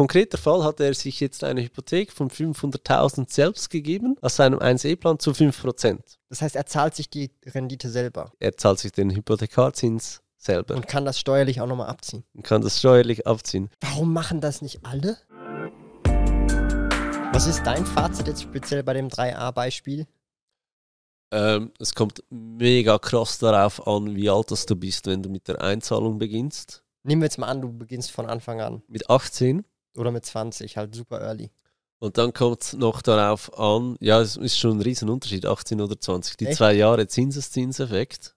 konkreter Fall hat er sich jetzt eine Hypothek von 500.000 selbst gegeben, aus seinem 1E-Plan zu 5%. Das heißt, er zahlt sich die Rendite selber Er zahlt sich den Hypothekarzins selber und kann das steuerlich auch nochmal abziehen. und kann das steuerlich abziehen. Warum machen das nicht alle? Was ist dein Fazit jetzt speziell bei dem 3a-Beispiel? Ähm, es kommt mega krass darauf an, wie alt das du bist, wenn du mit der Einzahlung beginnst. Nehmen wir jetzt mal an, du beginnst von Anfang an Mit 18 oder mit 20, halt super early. Und dann kommt es noch darauf an, ja, es ist schon ein Riesenunterschied, 18 oder 20. Die Echt? zwei Jahre Zinseszinseffekt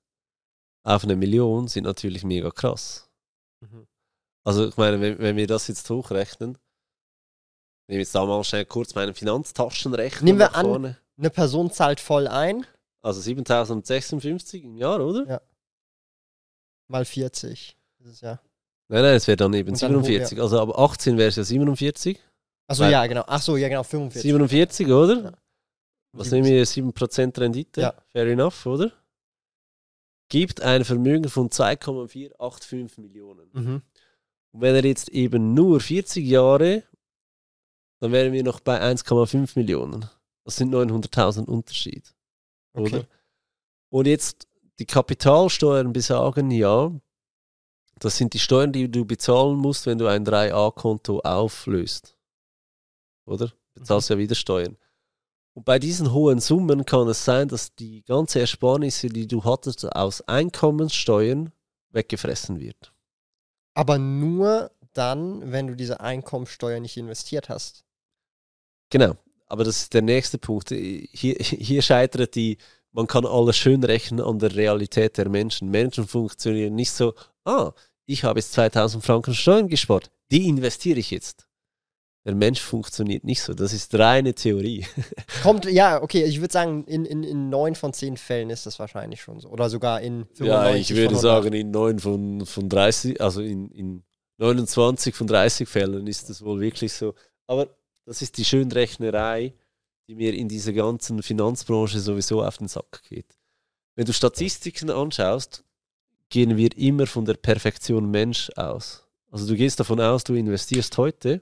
auf eine Million sind natürlich mega krass. Mhm. Also ich meine, wenn, wenn wir das jetzt hochrechnen, nehmen wir jetzt da mal schnell kurz meinen Finanztaschenrechner Nehmen wir an- vorne. Eine Person zahlt voll ein, Also 7056 im Jahr, oder? Ja. mal 40. Das ist ja. Nein, nein, es wäre dann eben Und dann hoch, 47. Also ab 18 wäre es ja 47. Achso, Weil- ja, genau. Achso, ja, genau, 45. 47, oder? Ja. Was nehmen wir? 7% Rendite? Ja. Fair enough, oder? Gibt ein Vermögen von 2,485 Millionen. Mhm. Und wenn er jetzt eben nur 40 Jahre, dann wären wir noch bei 1,5 Millionen. Das sind 900.000 Unterschied. Oder? Okay. Und jetzt die Kapitalsteuern besagen ja, das sind die Steuern, die du bezahlen musst, wenn du ein 3a-Konto auflöst. Oder? Du bezahlst ja wieder Steuern. Und bei diesen hohen Summen kann es sein, dass die ganze Ersparnisse, die du hattest aus Einkommenssteuern, weggefressen wird. Aber nur dann, wenn du diese Einkommensteuer nicht investiert hast. Genau. Aber das ist der nächste Punkt. Hier, hier scheitert die, man kann alles schön rechnen an der Realität der Menschen. Menschen funktionieren nicht so, ah, ich habe jetzt 2000 Franken Steuern gespart, die investiere ich jetzt. Der Mensch funktioniert nicht so. Das ist reine Theorie. Kommt, ja, okay, ich würde sagen, in, in, in 9 von 10 Fällen ist das wahrscheinlich schon so. Oder sogar in 95 Ja, ich würde von 100. sagen, in 9 von, von 30, also in, in 29 von 30 Fällen ist das wohl wirklich so. Aber das ist die Schönrechnerei, die mir in dieser ganzen Finanzbranche sowieso auf den Sack geht. Wenn du Statistiken anschaust, gehen wir immer von der Perfektion Mensch aus. Also du gehst davon aus, du investierst heute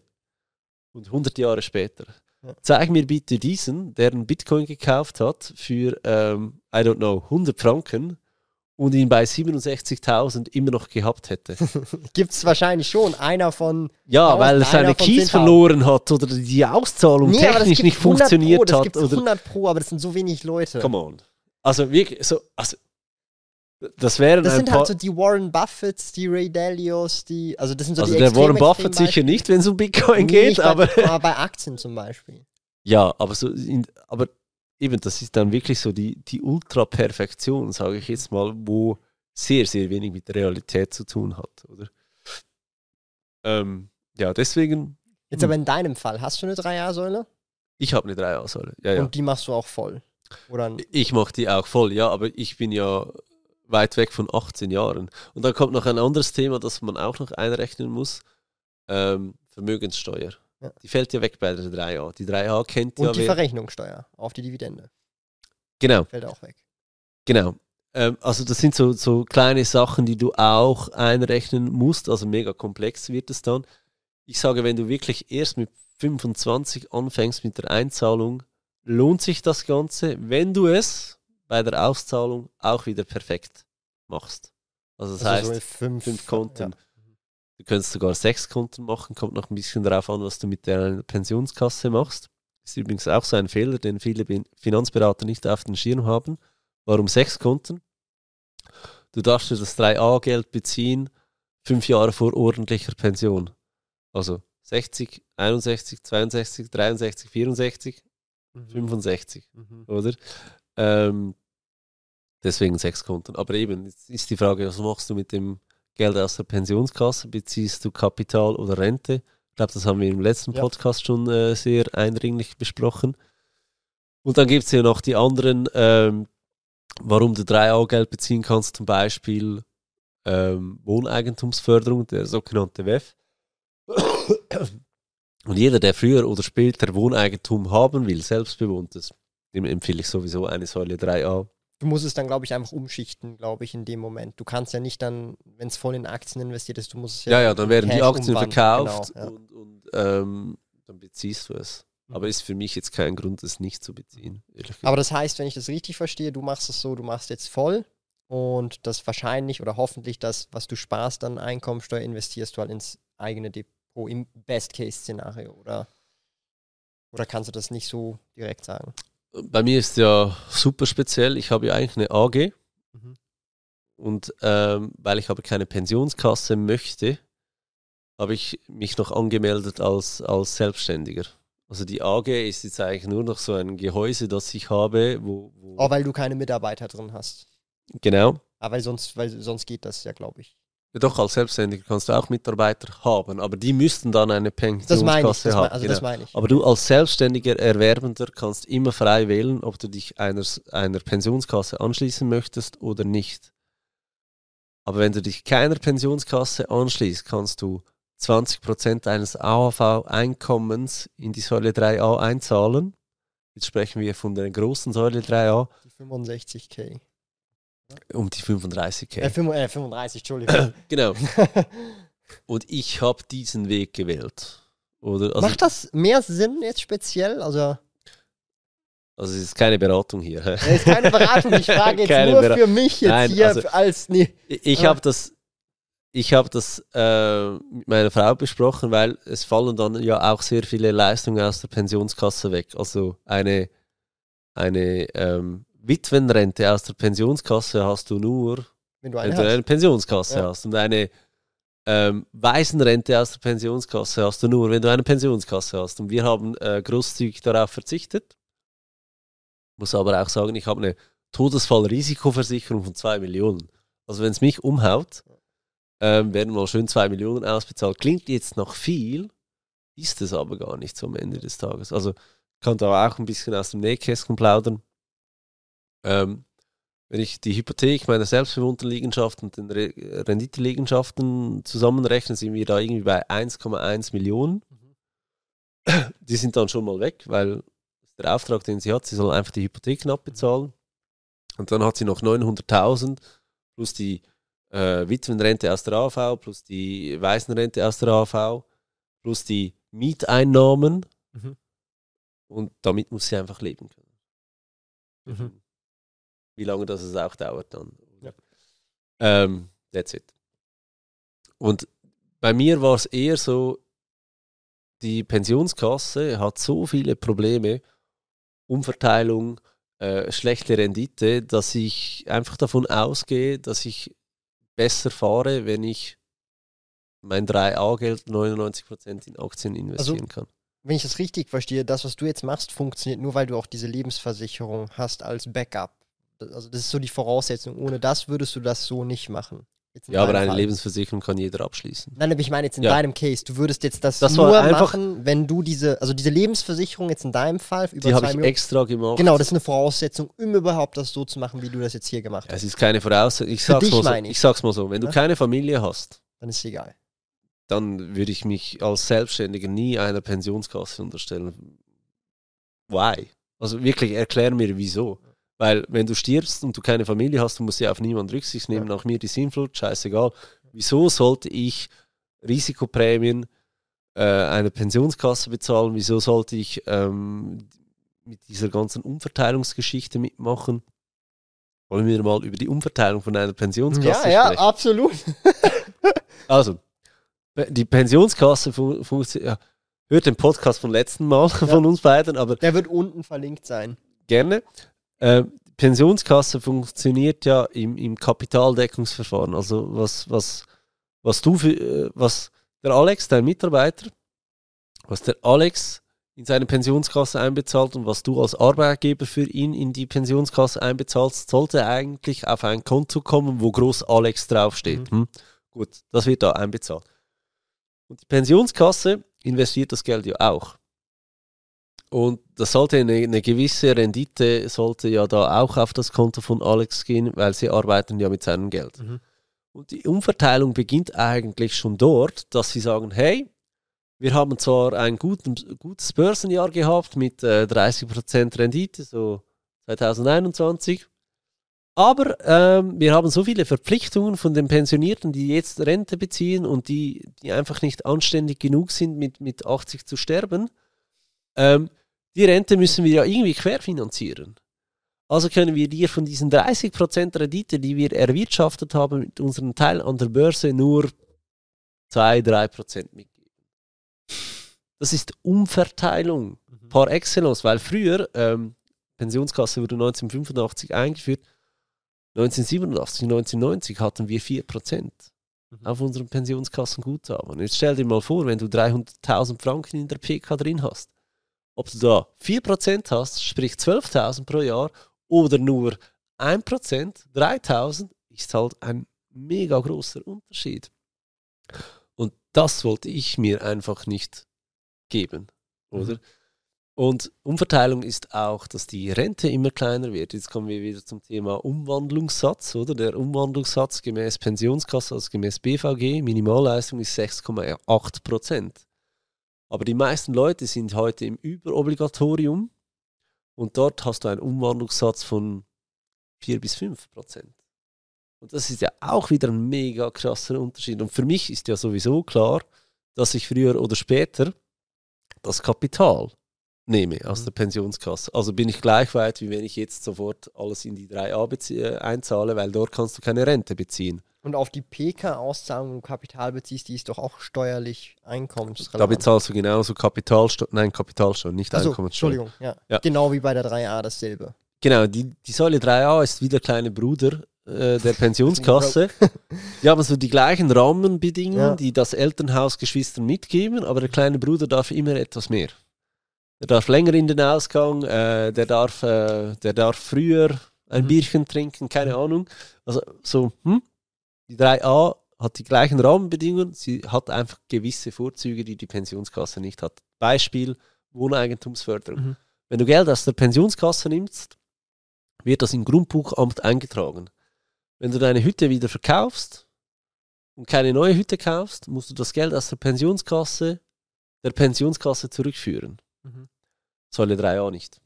und 100 Jahre später. Ja. Zeig mir bitte diesen, der einen Bitcoin gekauft hat für, ähm, I don't know, 100 Franken und ihn bei 67.000 immer noch gehabt hätte. Gibt es wahrscheinlich schon. Einer von. Ja, 1000, weil er seine Keys 10.000. verloren hat oder die Auszahlung Nee, technisch nicht 100 Pro, funktioniert das hat. Oder 100 Pro, aber das sind so wenig Leute. Come on. Also wirklich, so, also, das wären Das sind halt so die Warren Buffetts, die Ray Dalios, die. Also, das sind so also die der extrem, Warren Buffett sicher nicht, wenn es um Bitcoin. Nee, geht, aber bei, aber bei Aktien zum Beispiel. ja, aber so, in, aber eben, das ist dann wirklich so die, die Ultra-Perfektion, sage ich jetzt mal, wo sehr, sehr wenig mit der Realität zu tun hat, oder? Ähm, ja, deswegen, Jetzt Hm. aber in deinem Fall, hast du eine 3A-Säule? ich habe eine 3A-Säule. Ja, ja. Und die machst du auch voll. Oder Ich mache die auch voll, ja, aber ich bin ja weit weg von 18 Jahren. Und dann kommt noch ein anderes Thema, das man auch noch einrechnen muss. Ähm, Vermögenssteuer. Ja. Die fällt ja weg bei der 3a. Die 3a kennt und ja die wer, Verrechnungssteuer auf die Dividende. Genau, Fällt auch weg. genau. Ähm, also das sind so, so kleine Sachen, die du auch einrechnen musst. Also mega komplex wird es dann. Ich sage, wenn du wirklich erst mit 25 anfängst mit der Einzahlung, lohnt sich das Ganze, wenn du es bei der Auszahlung auch wieder perfekt machst. Also das also heißt, so fünf, fünf Konten. Ja. Du könntest sogar sechs Konten machen, kommt noch ein bisschen darauf an, was du mit der Pensionskasse machst. Ist übrigens auch so ein Fehler, den viele Finanzberater nicht auf den Schirm haben. Warum sechs Konten? Du darfst dir das 3a-Geld beziehen, fünf Jahre vor ordentlicher Pension. Also 60, 61, 62, 63, 64, Mhm. 65 Mhm. oder? Ähm, deswegen sechs Konten. Aber eben, jetzt ist die Frage, was machst du mit dem Geld aus der Pensionskasse? Beziehst du Kapital oder Rente? Ich glaube, das haben wir im letzten Ja. Podcast schon äh, sehr eindringlich besprochen. Und dann gibt es ja noch die anderen, ähm, warum du 3A-Geld beziehen kannst, zum Beispiel ähm, Wohneigentumsförderung, der sogenannte WEF. Und jeder, der früher oder später Wohneigentum haben will, selbstbewohntes, dem empfehle ich sowieso eine Säule 3a du musst es dann, glaube ich, einfach umschichten, glaube ich, in dem Moment. Du kannst ja nicht dann, wenn es voll in Aktien investiert ist, du musst es ja. Ja, ja, dann werden die Cash Aktien umwandeln. verkauft Genau, ja. und, und ähm, dann beziehst du es. Mhm. Aber ist für mich jetzt kein Grund, es nicht zu beziehen. Aber das heißt, wenn ich das richtig verstehe, du machst es so, du machst jetzt voll und das wahrscheinlich oder hoffentlich das, was du sparst an Einkommensteuer, investierst du halt ins eigene Depot im Best-Case-Szenario oder, oder kannst du das nicht so direkt sagen? Bei mir ist ja super speziell. Ich habe ja eigentlich eine AG Mhm. und ähm, weil ich aber keine Pensionskasse möchte, habe ich mich noch angemeldet als, als Selbstständiger. Also die AG ist jetzt eigentlich nur noch so ein Gehäuse, das ich habe, wo, wo Oh, weil du keine Mitarbeiter drin hast. genau. Aber weil sonst, weil sonst geht das ja, glaube ich. Ja, doch, als Selbstständiger kannst du auch Mitarbeiter haben, aber die müssten dann eine. Pensionskasse Das haben. also das genau. meine ich. Aber du als selbstständiger Erwerbender kannst immer frei wählen, ob du dich einer, einer Pensionskasse anschließen möchtest oder nicht. Aber wenn du dich keiner Pensionskasse anschließt, kannst du 20% deines AHV-Einkommens in die Säule 3a einzahlen. Jetzt sprechen wir von der großen Säule 3a Die 65k. Um die 35k. Äh, 35, äh, 35, Entschuldigung. Genau. Und ich habe diesen Weg gewählt. Oder, also, Macht das mehr Sinn jetzt speziell? Also, also es ist keine Beratung hier. das ist keine Beratung. Ich frage jetzt nur Bera- für mich jetzt Nein, hier also- als. Nee. Ich habe das, ich habe das äh, mit meiner Frau besprochen, weil es fallen dann ja auch sehr viele Leistungen aus der Pensionskasse weg. Also eine, eine ähm, Witwenrente aus der Pensionskasse hast du nur, Wenn du wenn eine du hast. eine Pensionskasse Ja. hast. Und eine ähm, Waisenrente aus der Pensionskasse hast du nur, wenn du eine Pensionskasse hast. Und wir haben äh, großzügig darauf verzichtet. Muss aber auch sagen, ich habe eine Todesfallrisikoversicherung von 2 Millionen. Also wenn es mich umhaut, ähm, werden mal schön 2 Millionen ausbezahlt. Klingt jetzt noch viel, ist es aber gar nicht so am Ende des Tages. Also kann da auch ein bisschen aus dem Nähkästchen plaudern. Ähm, wenn ich die Hypothek meiner selbstbewohnten Liegenschaften und den Re Renditeliegenschaften zusammenrechne, sind wir da irgendwie bei 1,1 Millionen. Die sind dann schon mal weg, weil der Auftrag, den sie hat, sie soll einfach die Hypotheken abbezahlen. Und dann hat sie noch 900.000 plus die äh, Witwenrente aus der AV, plus die Waisenrente aus der AV, plus die Mieteinnahmen. Mhm. Und damit muss sie einfach leben können. Mhm. Wie lange das es auch dauert dann. Ja. Ähm, that's it. Und bei mir war es eher so, die Pensionskasse hat so viele Probleme, Umverteilung, äh, schlechte Rendite, dass ich einfach davon ausgehe, dass ich besser fahre, wenn ich mein 3A-Geld 99% in Aktien investieren kann. Wenn ich das richtig verstehe, das, was du jetzt machst, funktioniert nur, weil du auch diese Lebensversicherung hast als Backup. Also das ist so die Voraussetzung. Ohne das würdest du das so nicht machen. Ja, aber eine Fall. Lebensversicherung kann jeder abschließen. Nein, aber ich meine jetzt in Ja. deinem Case, du würdest jetzt das, Das nur machen, wenn du diese, also diese Lebensversicherung jetzt in deinem Fall über Die habe ich Millionen. extra gemacht. Genau, das ist eine Voraussetzung, um überhaupt das so zu machen, wie du das jetzt hier gemacht Ja, hast. es ist keine Voraussetzung. Ich Für sag's, dich mal so, meine ich. ich sag's mal so, wenn Ja. du keine Familie hast, Dann ist es egal. dann würde ich mich als Selbstständiger nie einer Pensionskasse unterstellen. Why? Also wirklich, erklär mir wieso. Weil wenn du stirbst und du keine Familie hast, du musst ja auf niemand Rücksicht nehmen, Ja. nach mir die Sinnflut, scheißegal. Wieso sollte ich Risikoprämien äh, einer Pensionskasse bezahlen? Wieso sollte ich ähm, mit dieser ganzen Umverteilungsgeschichte mitmachen? Wollen wir mal über die Umverteilung von einer Pensionskasse Ja, ja, sprechen? absolut. Also, die Pensionskasse fun funktioniert. Ja, hört den Podcast vom letzten Mal von uns beiden, aber Der wird unten verlinkt sein. gerne. Äh, Pensionskasse funktioniert ja im, im Kapitaldeckungsverfahren. Also was, was, was du für, äh, was der Alex, dein Mitarbeiter, was der Alex in seine Pensionskasse einbezahlt und was du als Arbeitgeber für ihn in die Pensionskasse einbezahlst, sollte eigentlich auf ein Konto kommen, wo groß Alex draufsteht. Hm? Gut, das wird da einbezahlt. Und die Pensionskasse investiert das Geld ja auch. Und das sollte eine, eine gewisse Rendite, sollte ja da auch auf das Konto von Alex gehen, weil sie arbeiten ja mit seinem Geld. Mhm. Und die Umverteilung beginnt eigentlich schon dort, dass sie sagen, hey, wir haben zwar ein guten, gutes Börsenjahr gehabt mit äh, 30% Rendite, so 2021, Aber ähm, wir haben so viele Verpflichtungen von den Pensionierten, die jetzt Rente beziehen und die, die einfach nicht anständig genug sind, mit, mit 80 zu sterben. Ähm, die Rente müssen wir ja irgendwie querfinanzieren. Also können wir dir von diesen 30% Rendite, die wir erwirtschaftet haben mit unserem Teil an der Börse, nur 2-3% mitgeben. Das ist Umverteilung Mhm. par excellence, weil früher, ähm, Pensionskasse wurde 1985 eingeführt, 1987, 1990 hatten wir 4% Mhm. auf unserem Pensionskassenguthaben. Jetzt stell dir mal vor, wenn du 300.000 Franken in der PK drin hast, ob du da 4% hast, sprich 12.000 pro Jahr, oder nur 1%, 3.000, ist halt ein mega großer Unterschied. Und das wollte ich mir einfach nicht geben, oder? Und Umverteilung ist auch, dass die Rente immer kleiner wird. Jetzt kommen wir wieder zum Thema Umwandlungssatz, oder? Der Umwandlungssatz gemäß Pensionskasse, also gemäß BVG, Minimalleistung ist 6,8 Prozent. Aber die meisten Leute sind heute im Überobligatorium und dort hast du einen Umwandlungssatz von 4 bis 5 Prozent. Und das ist ja auch wieder ein mega krasser Unterschied. Und für mich ist ja sowieso klar, dass ich früher oder später das Kapital nehme aus Mhm. der Pensionskasse. Also bin ich gleich weit, wie wenn ich jetzt sofort alles in die 3a beziehe, einzahle, weil dort kannst du keine Rente beziehen. Und auf die PK-Auszahlung, wenn du Kapital beziehst, die ist doch auch steuerlich Da einkommensrelevant. bezahlst du genauso Kapitalsteuer, nein, Kapitalsteuer, nicht also, Einkommenssteuer. Entschuldigung, ja. Ja. Genau wie bei der 3a dasselbe. Genau, die, die Säule 3a ist wie der kleine Bruder äh, der Pensionskasse. die haben so die gleichen Rahmenbedingungen, Ja. die das Elternhaus Geschwistern mitgeben, aber der kleine Bruder darf immer etwas mehr. Der darf länger in den Ausgang, äh, der, darf, äh, der darf früher ein Mhm. Bierchen trinken, keine Ahnung. Also so, hm? Die 3a hat die gleichen Rahmenbedingungen, sie hat einfach gewisse Vorzüge, die die Pensionskasse nicht hat. Beispiel Wohneigentumsförderung. Mhm. Wenn du Geld aus der Pensionskasse nimmst, wird das im Grundbuchamt eingetragen. Wenn du deine Hütte wieder verkaufst und keine neue Hütte kaufst, musst du das Geld aus der Pensionskasse der Pensionskasse zurückführen. Mhm. Säule 3a nicht.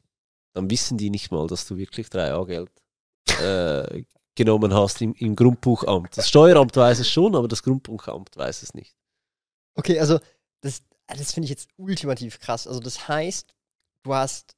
Dann wissen die nicht mal, dass du wirklich 3a-Geld äh, genommen hast im, im Grundbuchamt. Das Steueramt weiß es schon, aber das Grundbuchamt weiß es nicht. Okay, also das, das finde ich jetzt ultimativ krass. Also das heißt, du hast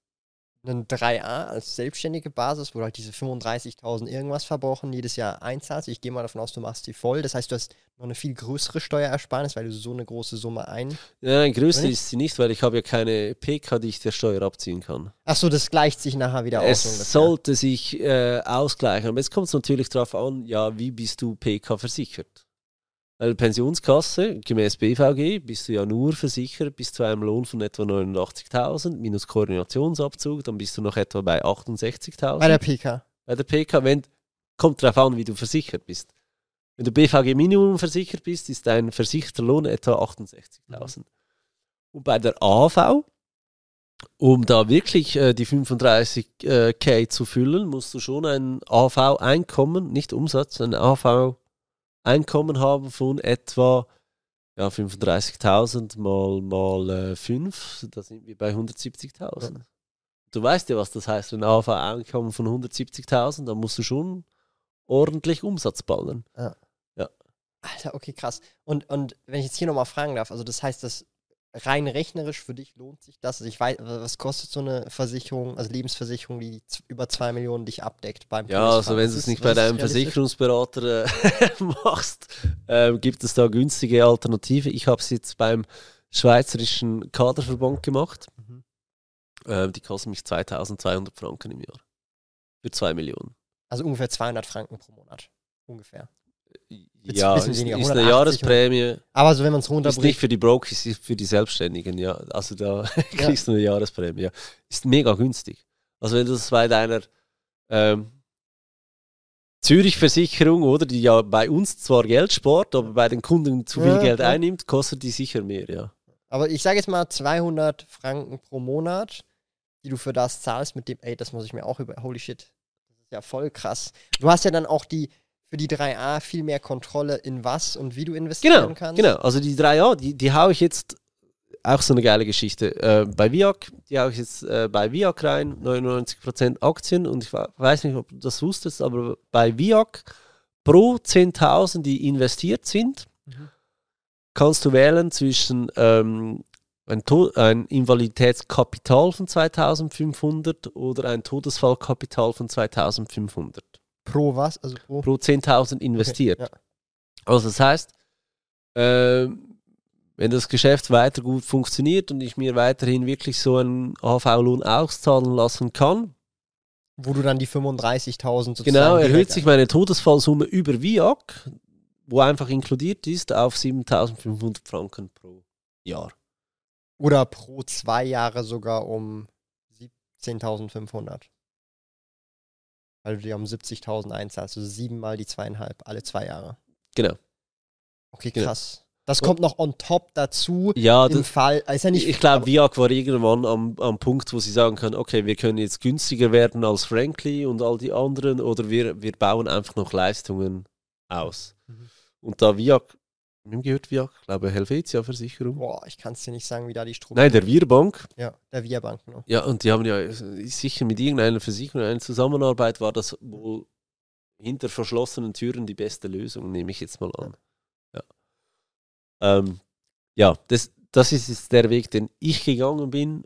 einen 3a als selbstständige Basis, wo du halt diese 35.000 irgendwas verbrochen jedes Jahr einzahlst. Ich gehe mal davon aus, du machst sie voll. Das heißt, du hast noch eine viel größere Steuerersparnis, weil du so eine große Summe ein... Ja, Nein, größer ist sie nicht, weil ich habe ja keine PK, die ich der Steuer abziehen kann. Achso, das gleicht sich nachher wieder aus. Es sollte sich äh, ausgleichen. Aber jetzt kommt es natürlich darauf an, ja, wie bist du PK versichert? Weil Pensionskasse, gemäß BVG, bist du ja nur versichert bis zu einem Lohn von etwa 89.000 minus Koordinationsabzug, dann bist du noch etwa bei 68.000 Bei der PK. bei der PK. Wenn, kommt darauf an, wie du versichert bist. Wenn du BVG Minimum versichert bist, ist dein versicherter Lohn etwa 68.000. Und bei der AV, um da wirklich äh, die 35k zu füllen, musst du schon ein AV-Einkommen, nicht Umsatz, ein AV-Einkommen haben von etwa ja, 35.000 mal, mal äh, 5, da sind wir bei 170.000. Du weißt ja, was das heißt, ein AV-Einkommen von 170.000, dann musst du schon ordentlich Umsatz ballern. Alter, okay, krass. Und, und wenn ich jetzt hier nochmal fragen darf, also das heißt, dass rein rechnerisch für dich lohnt sich das? Also ich weiß, was kostet so eine Versicherung, also Lebensversicherung, die über 2 Millionen dich abdeckt beim Ja, Todesfall? also wenn du es nicht bei deinem? Versicherungsberater äh, machst, ähm, gibt es da günstige Alternative. Ich habe es jetzt beim Schweizerischen Kaderverband gemacht. Mhm. Ähm, die kosten mich 2200 Franken im Jahr. Für 2 Millionen. Also ungefähr 200 Franken pro Monat. Ungefähr. Jetzt Ja, ist, weniger, ist eine 180 Jahresprämie. Aber so, wenn man es Ist nicht runterbricht, für die Brokers, ist für die Selbstständigen, ja. Also da kriegst du eine Jahresprämie. Ja. Ist mega günstig. Also wenn du das bei deiner ähm, Zürich-Versicherung, oder, die ja bei uns zwar Geld spart, aber bei den Kunden zu viel Ja, Geld ja. einnimmt, kostet die sicher mehr, ja. aber ich sage jetzt mal 200 Franken pro Monat, die du für das zahlst mit dem, ey, das muss ich mir auch über, holy shit, das ist ja voll krass. Du hast ja dann auch die, für die 3a viel mehr Kontrolle in was und wie du investieren Genau, kannst. genau. Also die 3A, die, die haue ich jetzt auch so eine geile Geschichte. Äh, bei Viac, die habe ich jetzt äh, bei Viac rein, 99% Aktien und ich weiß nicht, ob du das wusstest, aber bei Viac pro 10.000, die investiert sind, mhm. kannst du wählen zwischen ähm, ein, ein Invaliditätskapital von 2500 oder ein Todesfallkapital von 2500. Pro was? Also pro, pro 10.000 investiert. Okay, ja. Also das heißt, äh, wenn das Geschäft weiter gut funktioniert und ich mir weiterhin wirklich so einen AV-Lohn auszahlen lassen kann, wo du dann die 35.000 Genau, erhöht sich meine Todesfallsumme über VIAC, wo einfach inkludiert ist, auf 7.500 Franken pro Jahr. Oder pro zwei Jahre sogar um 17.500. Weil du dir um 70.000 einzahlst, also siebenmal die zweieinhalb, alle zwei Jahre. Genau. Okay, genau. krass. Genau. Das kommt noch on top dazu. Ja, im das, Fall. Ist ja nicht, ich glaube, Viag war irgendwann am, am Punkt, wo sie sagen können: Okay, wir können jetzt günstiger werden als Frankly und all die anderen, oder wir, wir bauen einfach noch Leistungen aus. Mhm. Und da Viag Wem gehört Viag? Ich glaube, Helvetia Versicherung. Boah, ich kann es dir nicht sagen, wie da die Struktur Nein, der Wirbank. Ja, der Wirbank, genau. Ja, und die haben ja sicher mit irgendeiner Versicherung eine Zusammenarbeit, war das wohl hinter verschlossenen Türen die beste Lösung, nehme ich jetzt mal an. Ja, ja. Ähm, ja das, das ist jetzt der Weg, den ich gegangen bin,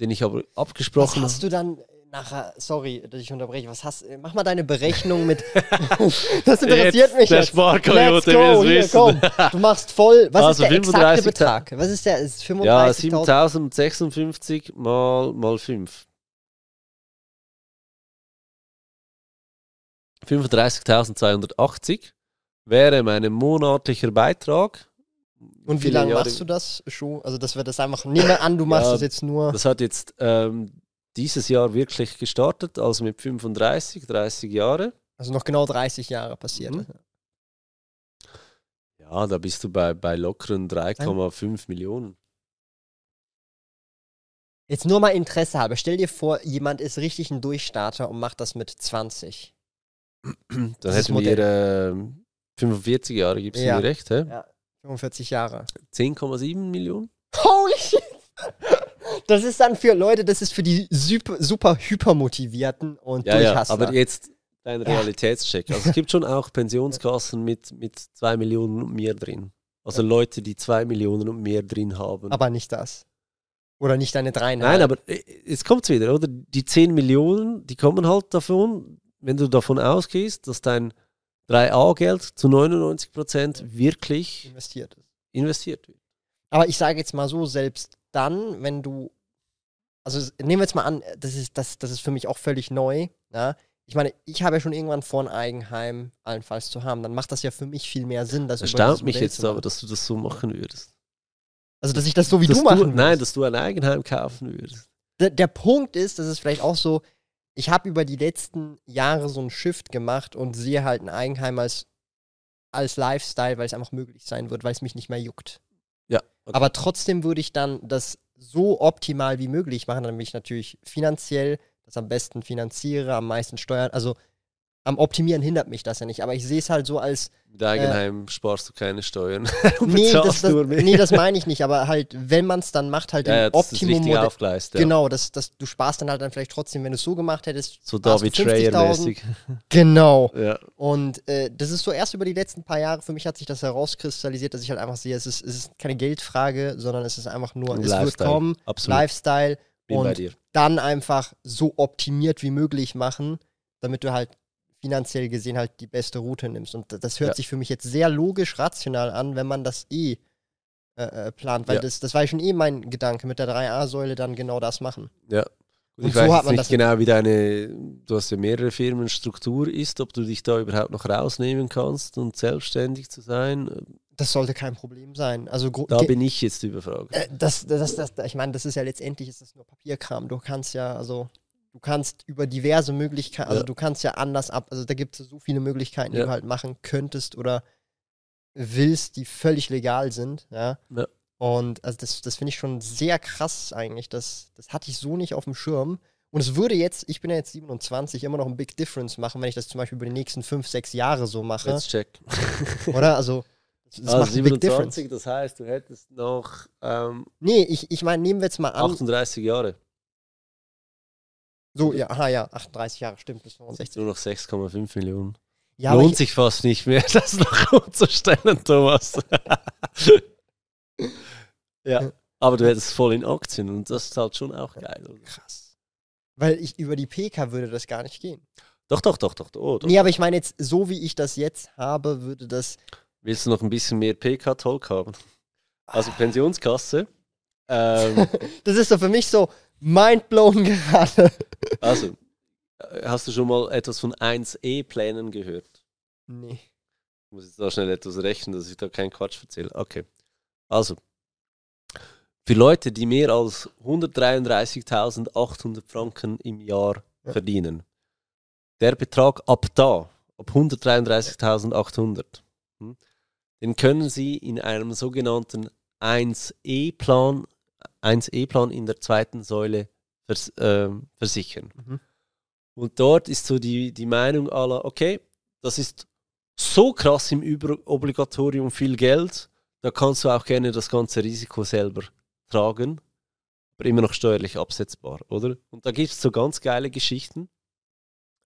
den ich aber abgesprochen habe. Hast du dann nachher, sorry, dass ich unterbreche, was hast mach mal deine Berechnung mit. das interessiert jetzt, mich. Der jetzt. Sparkoyote will es wissen. Komm, du machst voll. Was also ist der exakte Betrag? Was ist der? Ist 35 ja, 7056 mal, mal 5. 35.280 wäre mein monatlicher Beitrag. Und wie lange machst du das schon? Also, dass wir das einfach, nehme an, du machst ja, das jetzt nur. Das hat jetzt ähm, dieses Jahr wirklich gestartet, also mit 35, 30 Jahre. Also noch genau 30 Jahre passiert. Mhm. Ja, da bist du bei, bei lockeren 3,5 Millionen. Jetzt nur mal Interesse habe. Stell dir vor, jemand ist richtig ein Durchstarter und macht das mit 20. Dann das hätten wir äh, 45 Jahre, gibt es ja. mir recht, hä? Ja, 45 Jahre. 10,7 Millionen? Holy shit! Das ist dann für Leute, das ist für die super, super hypermotivierten und ja, ja, aber jetzt dein Realitätscheck. Also es gibt schon auch Pensionskassen mit, mit zwei Millionen und mehr drin. Also ja. Leute, die zwei Millionen und mehr drin haben. Aber nicht das. Oder nicht deine dreieinhalb. Nein, aber äh, jetzt kommt es wieder, oder? Die 10 Millionen, die kommen halt davon, wenn du davon ausgehst, dass dein 3A-Geld zu 99 Prozent wirklich investiert ist. Investiert wird. Aber ich sage jetzt mal so, selbst dann, wenn du, also nehmen wir jetzt mal an, das ist, das, das ist für mich auch völlig neu. Ja? Ich meine, ich habe ja schon irgendwann vor, ein Eigenheim allenfalls zu haben. Dann macht das ja für mich viel mehr Sinn. Das erstaunt mich jetzt aber, dass du das so machen würdest. Also, dass ich das so wie dass du machen würdest. Nein, dass du ein Eigenheim kaufen würdest. Der, der Punkt ist, das ist vielleicht auch so, ich habe über die letzten Jahre so einen Shift gemacht und sehe halt ein Eigenheim als, als Lifestyle, weil es einfach möglich sein wird, weil es mich nicht mehr juckt. Ja. Okay. Aber trotzdem würde ich dann das so optimal wie möglich machen, damit ich natürlich finanziell das am besten finanziere, am meisten steuern. Also am Optimieren hindert mich das ja nicht, aber ich sehe es halt so als. Mit Eigenheim äh, sparst du keine Steuern. nee, das, das, nee, das meine ich nicht, aber halt, wenn man es dann macht, halt ja, im ja, Optimum. Das aufgleist, ja. Genau, das, das, du sparst dann halt dann vielleicht trotzdem, wenn du es so gemacht hättest. So David Schreier-mäßig. Genau. Ja. Und äh, das ist so erst über die letzten paar Jahre, für mich hat sich das herauskristallisiert, dass ich halt einfach sehe, es ist, es ist keine Geldfrage, sondern es ist einfach nur, Ein es Lifestyle. wird kommen, Absolut. Lifestyle. Bin und dann einfach so optimiert wie möglich machen, damit du halt finanziell gesehen halt die beste Route nimmst. Und das hört ja. sich für mich jetzt sehr logisch, rational an, wenn man das eh äh, äh plant, weil ja. das, das war ja schon eh mein Gedanke, mit der 3a-Säule dann genau das machen. Ja. Und, ich so weiß nicht das genau, wie deine, du hast ja mehrere Firmenstruktur ist, ob du dich da überhaupt noch rausnehmen kannst und selbstständig zu sein. Das sollte kein Problem sein. Also da bin ich jetzt überfragt. Äh, das, das, das, ich meine, das ist ja letztendlich ist das nur Papierkram. Du kannst ja, also du kannst über diverse Möglichkeiten, also ja. du kannst ja anders ab, also da gibt es so viele Möglichkeiten, die ja. du halt machen könntest oder willst, die völlig legal sind, ja. ja. Und also das, das finde ich schon sehr krass eigentlich. Das, das hatte ich so nicht auf dem Schirm. Und es würde jetzt, ich bin ja jetzt 27, immer noch ein Big Difference machen, wenn ich das zum Beispiel über die nächsten fünf, sechs Jahre so mache. Let's check. Oder? Also, Das Also macht eine Big Difference. 27, das heißt, du hättest noch ähm, Nee, ich, ich meine, nehmen wir jetzt mal an. 38 Jahre. So, ja, aha, ja, 38 Jahre, stimmt, bis 65. Nur noch 6,5 Millionen. Ja, Lohnt ich, sich fast nicht mehr, das noch umzustellen, Thomas. ja, aber du hättest voll in Aktien und das ist halt schon auch geil. Oder? krass. Weil ich über die PK würde das gar nicht gehen. Doch, doch, doch, doch. Oh, doch. Nee, aber ich meine jetzt, so wie ich das jetzt habe, würde das. Willst du noch ein bisschen mehr PK-Talk haben? Also Pensionskasse. Ähm, Das ist so für mich so mindblown gerade. Also, äh, hast du schon mal etwas von 1E-Plänen gehört? Nee. Ich muss jetzt da schnell etwas rechnen, dass ich da keinen Quatsch erzähle. Okay. Also, für Leute, die mehr als 133.800 Franken im Jahr Ja. verdienen, der Betrag ab da, ab 133.800, hm, den können Sie in einem sogenannten 1E-Plan, 1E-Plan in der zweiten Säule vers ähm, versichern. Mhm. Und dort ist so die, die Meinung aller, okay, das ist so krass im Überobligatorium viel Geld, da kannst du auch gerne das ganze Risiko selber tragen, aber immer noch steuerlich absetzbar, oder? Und da gibt es so ganz geile Geschichten.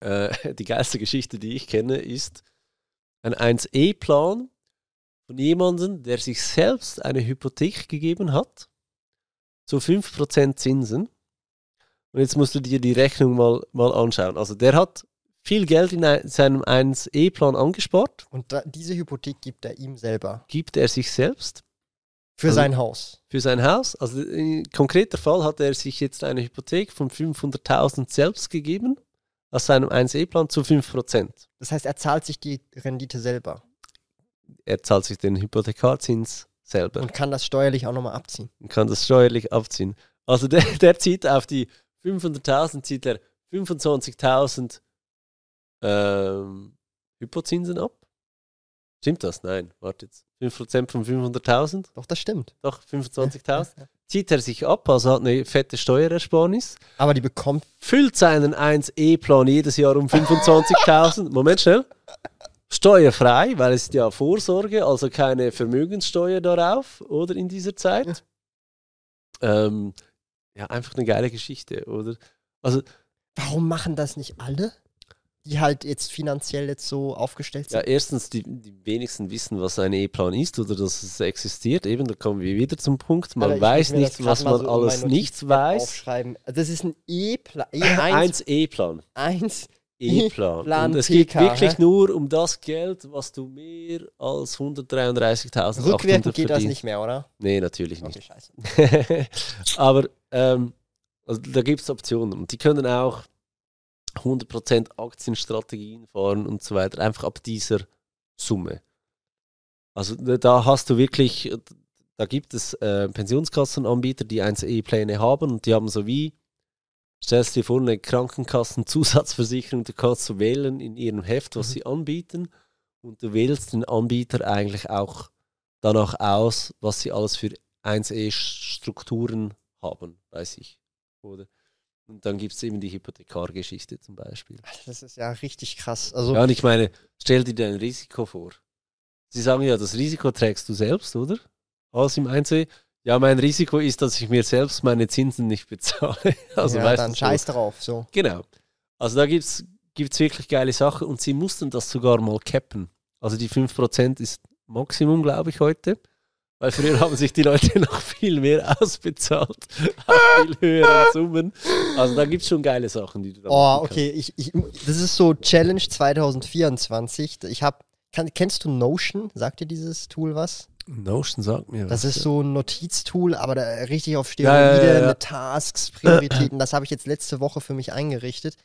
Äh, die geilste Geschichte, die ich kenne, ist ein 1E-Plan von jemandem, der sich selbst eine Hypothek gegeben hat, zu 5% Zinsen. Und jetzt musst du dir die Rechnung mal, mal anschauen. Also der hat viel Geld in ein, seinem 1E-Plan angespart, Und da, diese Hypothek gibt er ihm selber. gibt er sich selbst Für Also- sein Haus. für sein Haus. Also in konkreter Fall hat er sich jetzt eine Hypothek von 500.000 selbst gegeben, aus seinem 1E-Plan zu 5%. Das heißt, er zahlt sich die Rendite selber Er zahlt sich den Hypothekarzins selber und kann das steuerlich auch nochmal abziehen. und kann das steuerlich abziehen. Also der, der zieht auf die 500.000 zieht er 25.000 ähm, Hypozinsen ab. Stimmt das? Nein, warte jetzt. 5% von 500.000? Doch, das stimmt. Doch, 25.000. Zieht er sich ab, also hat eine fette Steuerersparnis. Aber die bekommt. füllt seinen 1E-Plan jedes Jahr um 25.000. Moment schnell. Steuerfrei, weil es ist ja Vorsorge, also keine Vermögenssteuer darauf, oder in dieser Zeit. Ähm, ja, einfach eine geile Geschichte, oder? Also, Warum machen das nicht alle? Die halt jetzt finanziell jetzt so aufgestellt ja, sind. erstens, die, die wenigsten wissen, was ein E-Plan ist oder dass es existiert. Eben, da kommen wir wieder zum Punkt. Man ich weiß nicht, was man so alles nicht weiß. Aufschreiben. Das ist ein E-Plan. E1. 1E-Plan. 1. E-Plan. Plan Und es geht wirklich hä? nur um das Geld, was du mehr als 133.000 Rückwirkend geht das nicht mehr, oder? Nee, natürlich Okay, nicht. scheiße. Aber ähm, also da gibt es Optionen und die können auch 100% Aktienstrategien fahren und so weiter, einfach ab dieser Summe. Also da- da hast du wirklich, da gibt es äh, Pensionskassenanbieter, die 1E-Pläne haben und die haben so wie, stellst dir vor, eine Krankenkassenzusatzversicherung, du kannst so wählen in ihrem Heft, was Mhm. sie anbieten und du wählst den Anbieter eigentlich auch danach aus, was sie alles für 1E-Strukturen haben, weiß ich. Oder? Und dann gibt es eben die Hypothekargeschichte zum Beispiel. Das ist ja richtig krass. Also, Ja, und ich meine, stell dir dein Risiko vor. Sie sagen ja, das Risiko trägst du selbst, oder? Alles im 1E. Ja, mein Risiko ist, dass ich mir selbst meine Zinsen nicht bezahle. Also ja, dann so. scheiß drauf. So. Genau. Also da gibt es wirklich geile Sachen und sie mussten das sogar mal cappen. Also die 5% ist Maximum, glaube ich, heute. Weil früher haben sich die Leute noch viel mehr ausbezahlt. Auf viel höheren Summen. Also da gibt es schon geile Sachen, die du da Oh, okay. Ich, ich, das ist so Challenge 2024. Ich habe. Kennst du Notion? Sagt dir dieses Tool was? Notion sagt mir Das was, ist ja. so ein Notiztool, aber da richtig auf Ja, ja, Steroide ja, ja. mit Tasks, Prioritäten. Das habe ich jetzt letzte Woche für mich eingerichtet.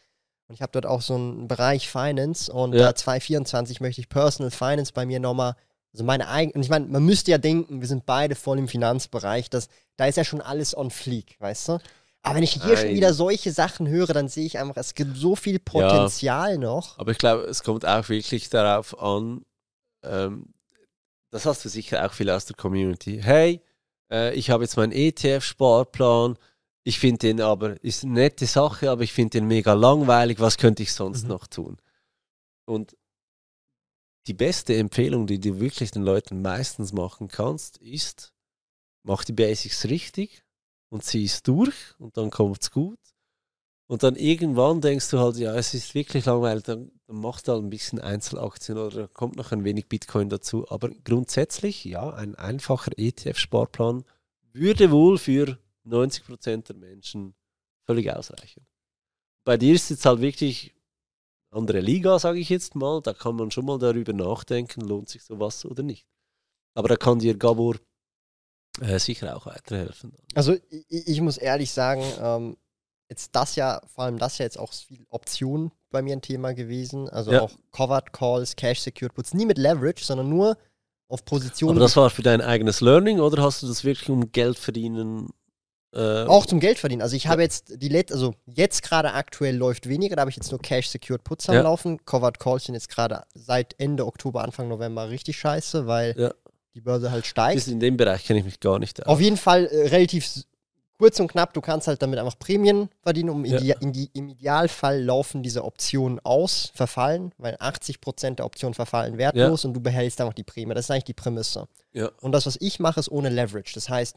Und ich habe dort auch so einen Bereich Finance und Ja. da 2024 möchte ich Personal Finance bei mir nochmal, also meine eigene, und ich meine, man müsste ja denken, wir sind beide voll im Finanzbereich, das, da ist ja schon alles on fleek, weißt du? Aber wenn ich hier schon Nein. wieder solche Sachen höre, dann sehe ich einfach, es gibt so viel Potenzial noch. Aber ich glaube, es kommt auch wirklich darauf an, ähm, das hast du sicher auch viel aus der Community. Hey, äh, ich habe jetzt meinen ETF-Sparplan, ich finde den aber, ist eine nette Sache, aber ich finde den mega langweilig, was könnte ich sonst Mhm. noch tun? Und die beste Empfehlung, die du wirklich den Leuten meistens machen kannst, ist, mach die Basics richtig und zieh es durch und dann kommt es gut. Und dann irgendwann denkst du halt, ja, es ist wirklich langweilig, dann, dann machst du halt ein bisschen Einzelaktien oder kommt noch ein wenig Bitcoin dazu. Aber grundsätzlich, ja, ein einfacher ETF-Sparplan würde wohl für 90% der Menschen völlig ausreichen. Bei dir ist jetzt halt wirklich andere Liga, sage ich jetzt mal. Da kann man schon mal darüber nachdenken, lohnt sich sowas oder nicht. Aber da kann dir Gabor äh, sicher auch weiterhelfen. Also ich, ich muss ehrlich sagen, ähm, jetzt das ja, vor allem das ja jetzt auch viel Optionen bei mir ein Thema gewesen. Also Ja. auch Covered Calls, Cash Secured Puts, nie mit Leverage, sondern nur auf Positionen. Aber das war für dein eigenes Learning oder hast du das wirklich um Geld verdienen? Äh, auch zum Geld verdienen. Also ich habe jetzt die Let also jetzt gerade aktuell läuft weniger, da habe ich jetzt nur Cash Secured Puts am Ja. Laufen. Covered Calls sind jetzt gerade seit Ende Oktober, Anfang November richtig scheiße, weil Ja. die Börse halt steigt. bis in dem Bereich kenne ich mich gar nicht aus. Auf jeden Fall äh, relativ kurz und knapp. Du kannst halt damit einfach Prämien verdienen. Um Ja. ide in die, Im Idealfall laufen diese Optionen aus, verfallen, weil 80% der Optionen verfallen wertlos und du behältst einfach die Prämie. Das ist eigentlich die Prämisse. Ja. Und das, was ich mache, ist ohne Leverage. Das heißt,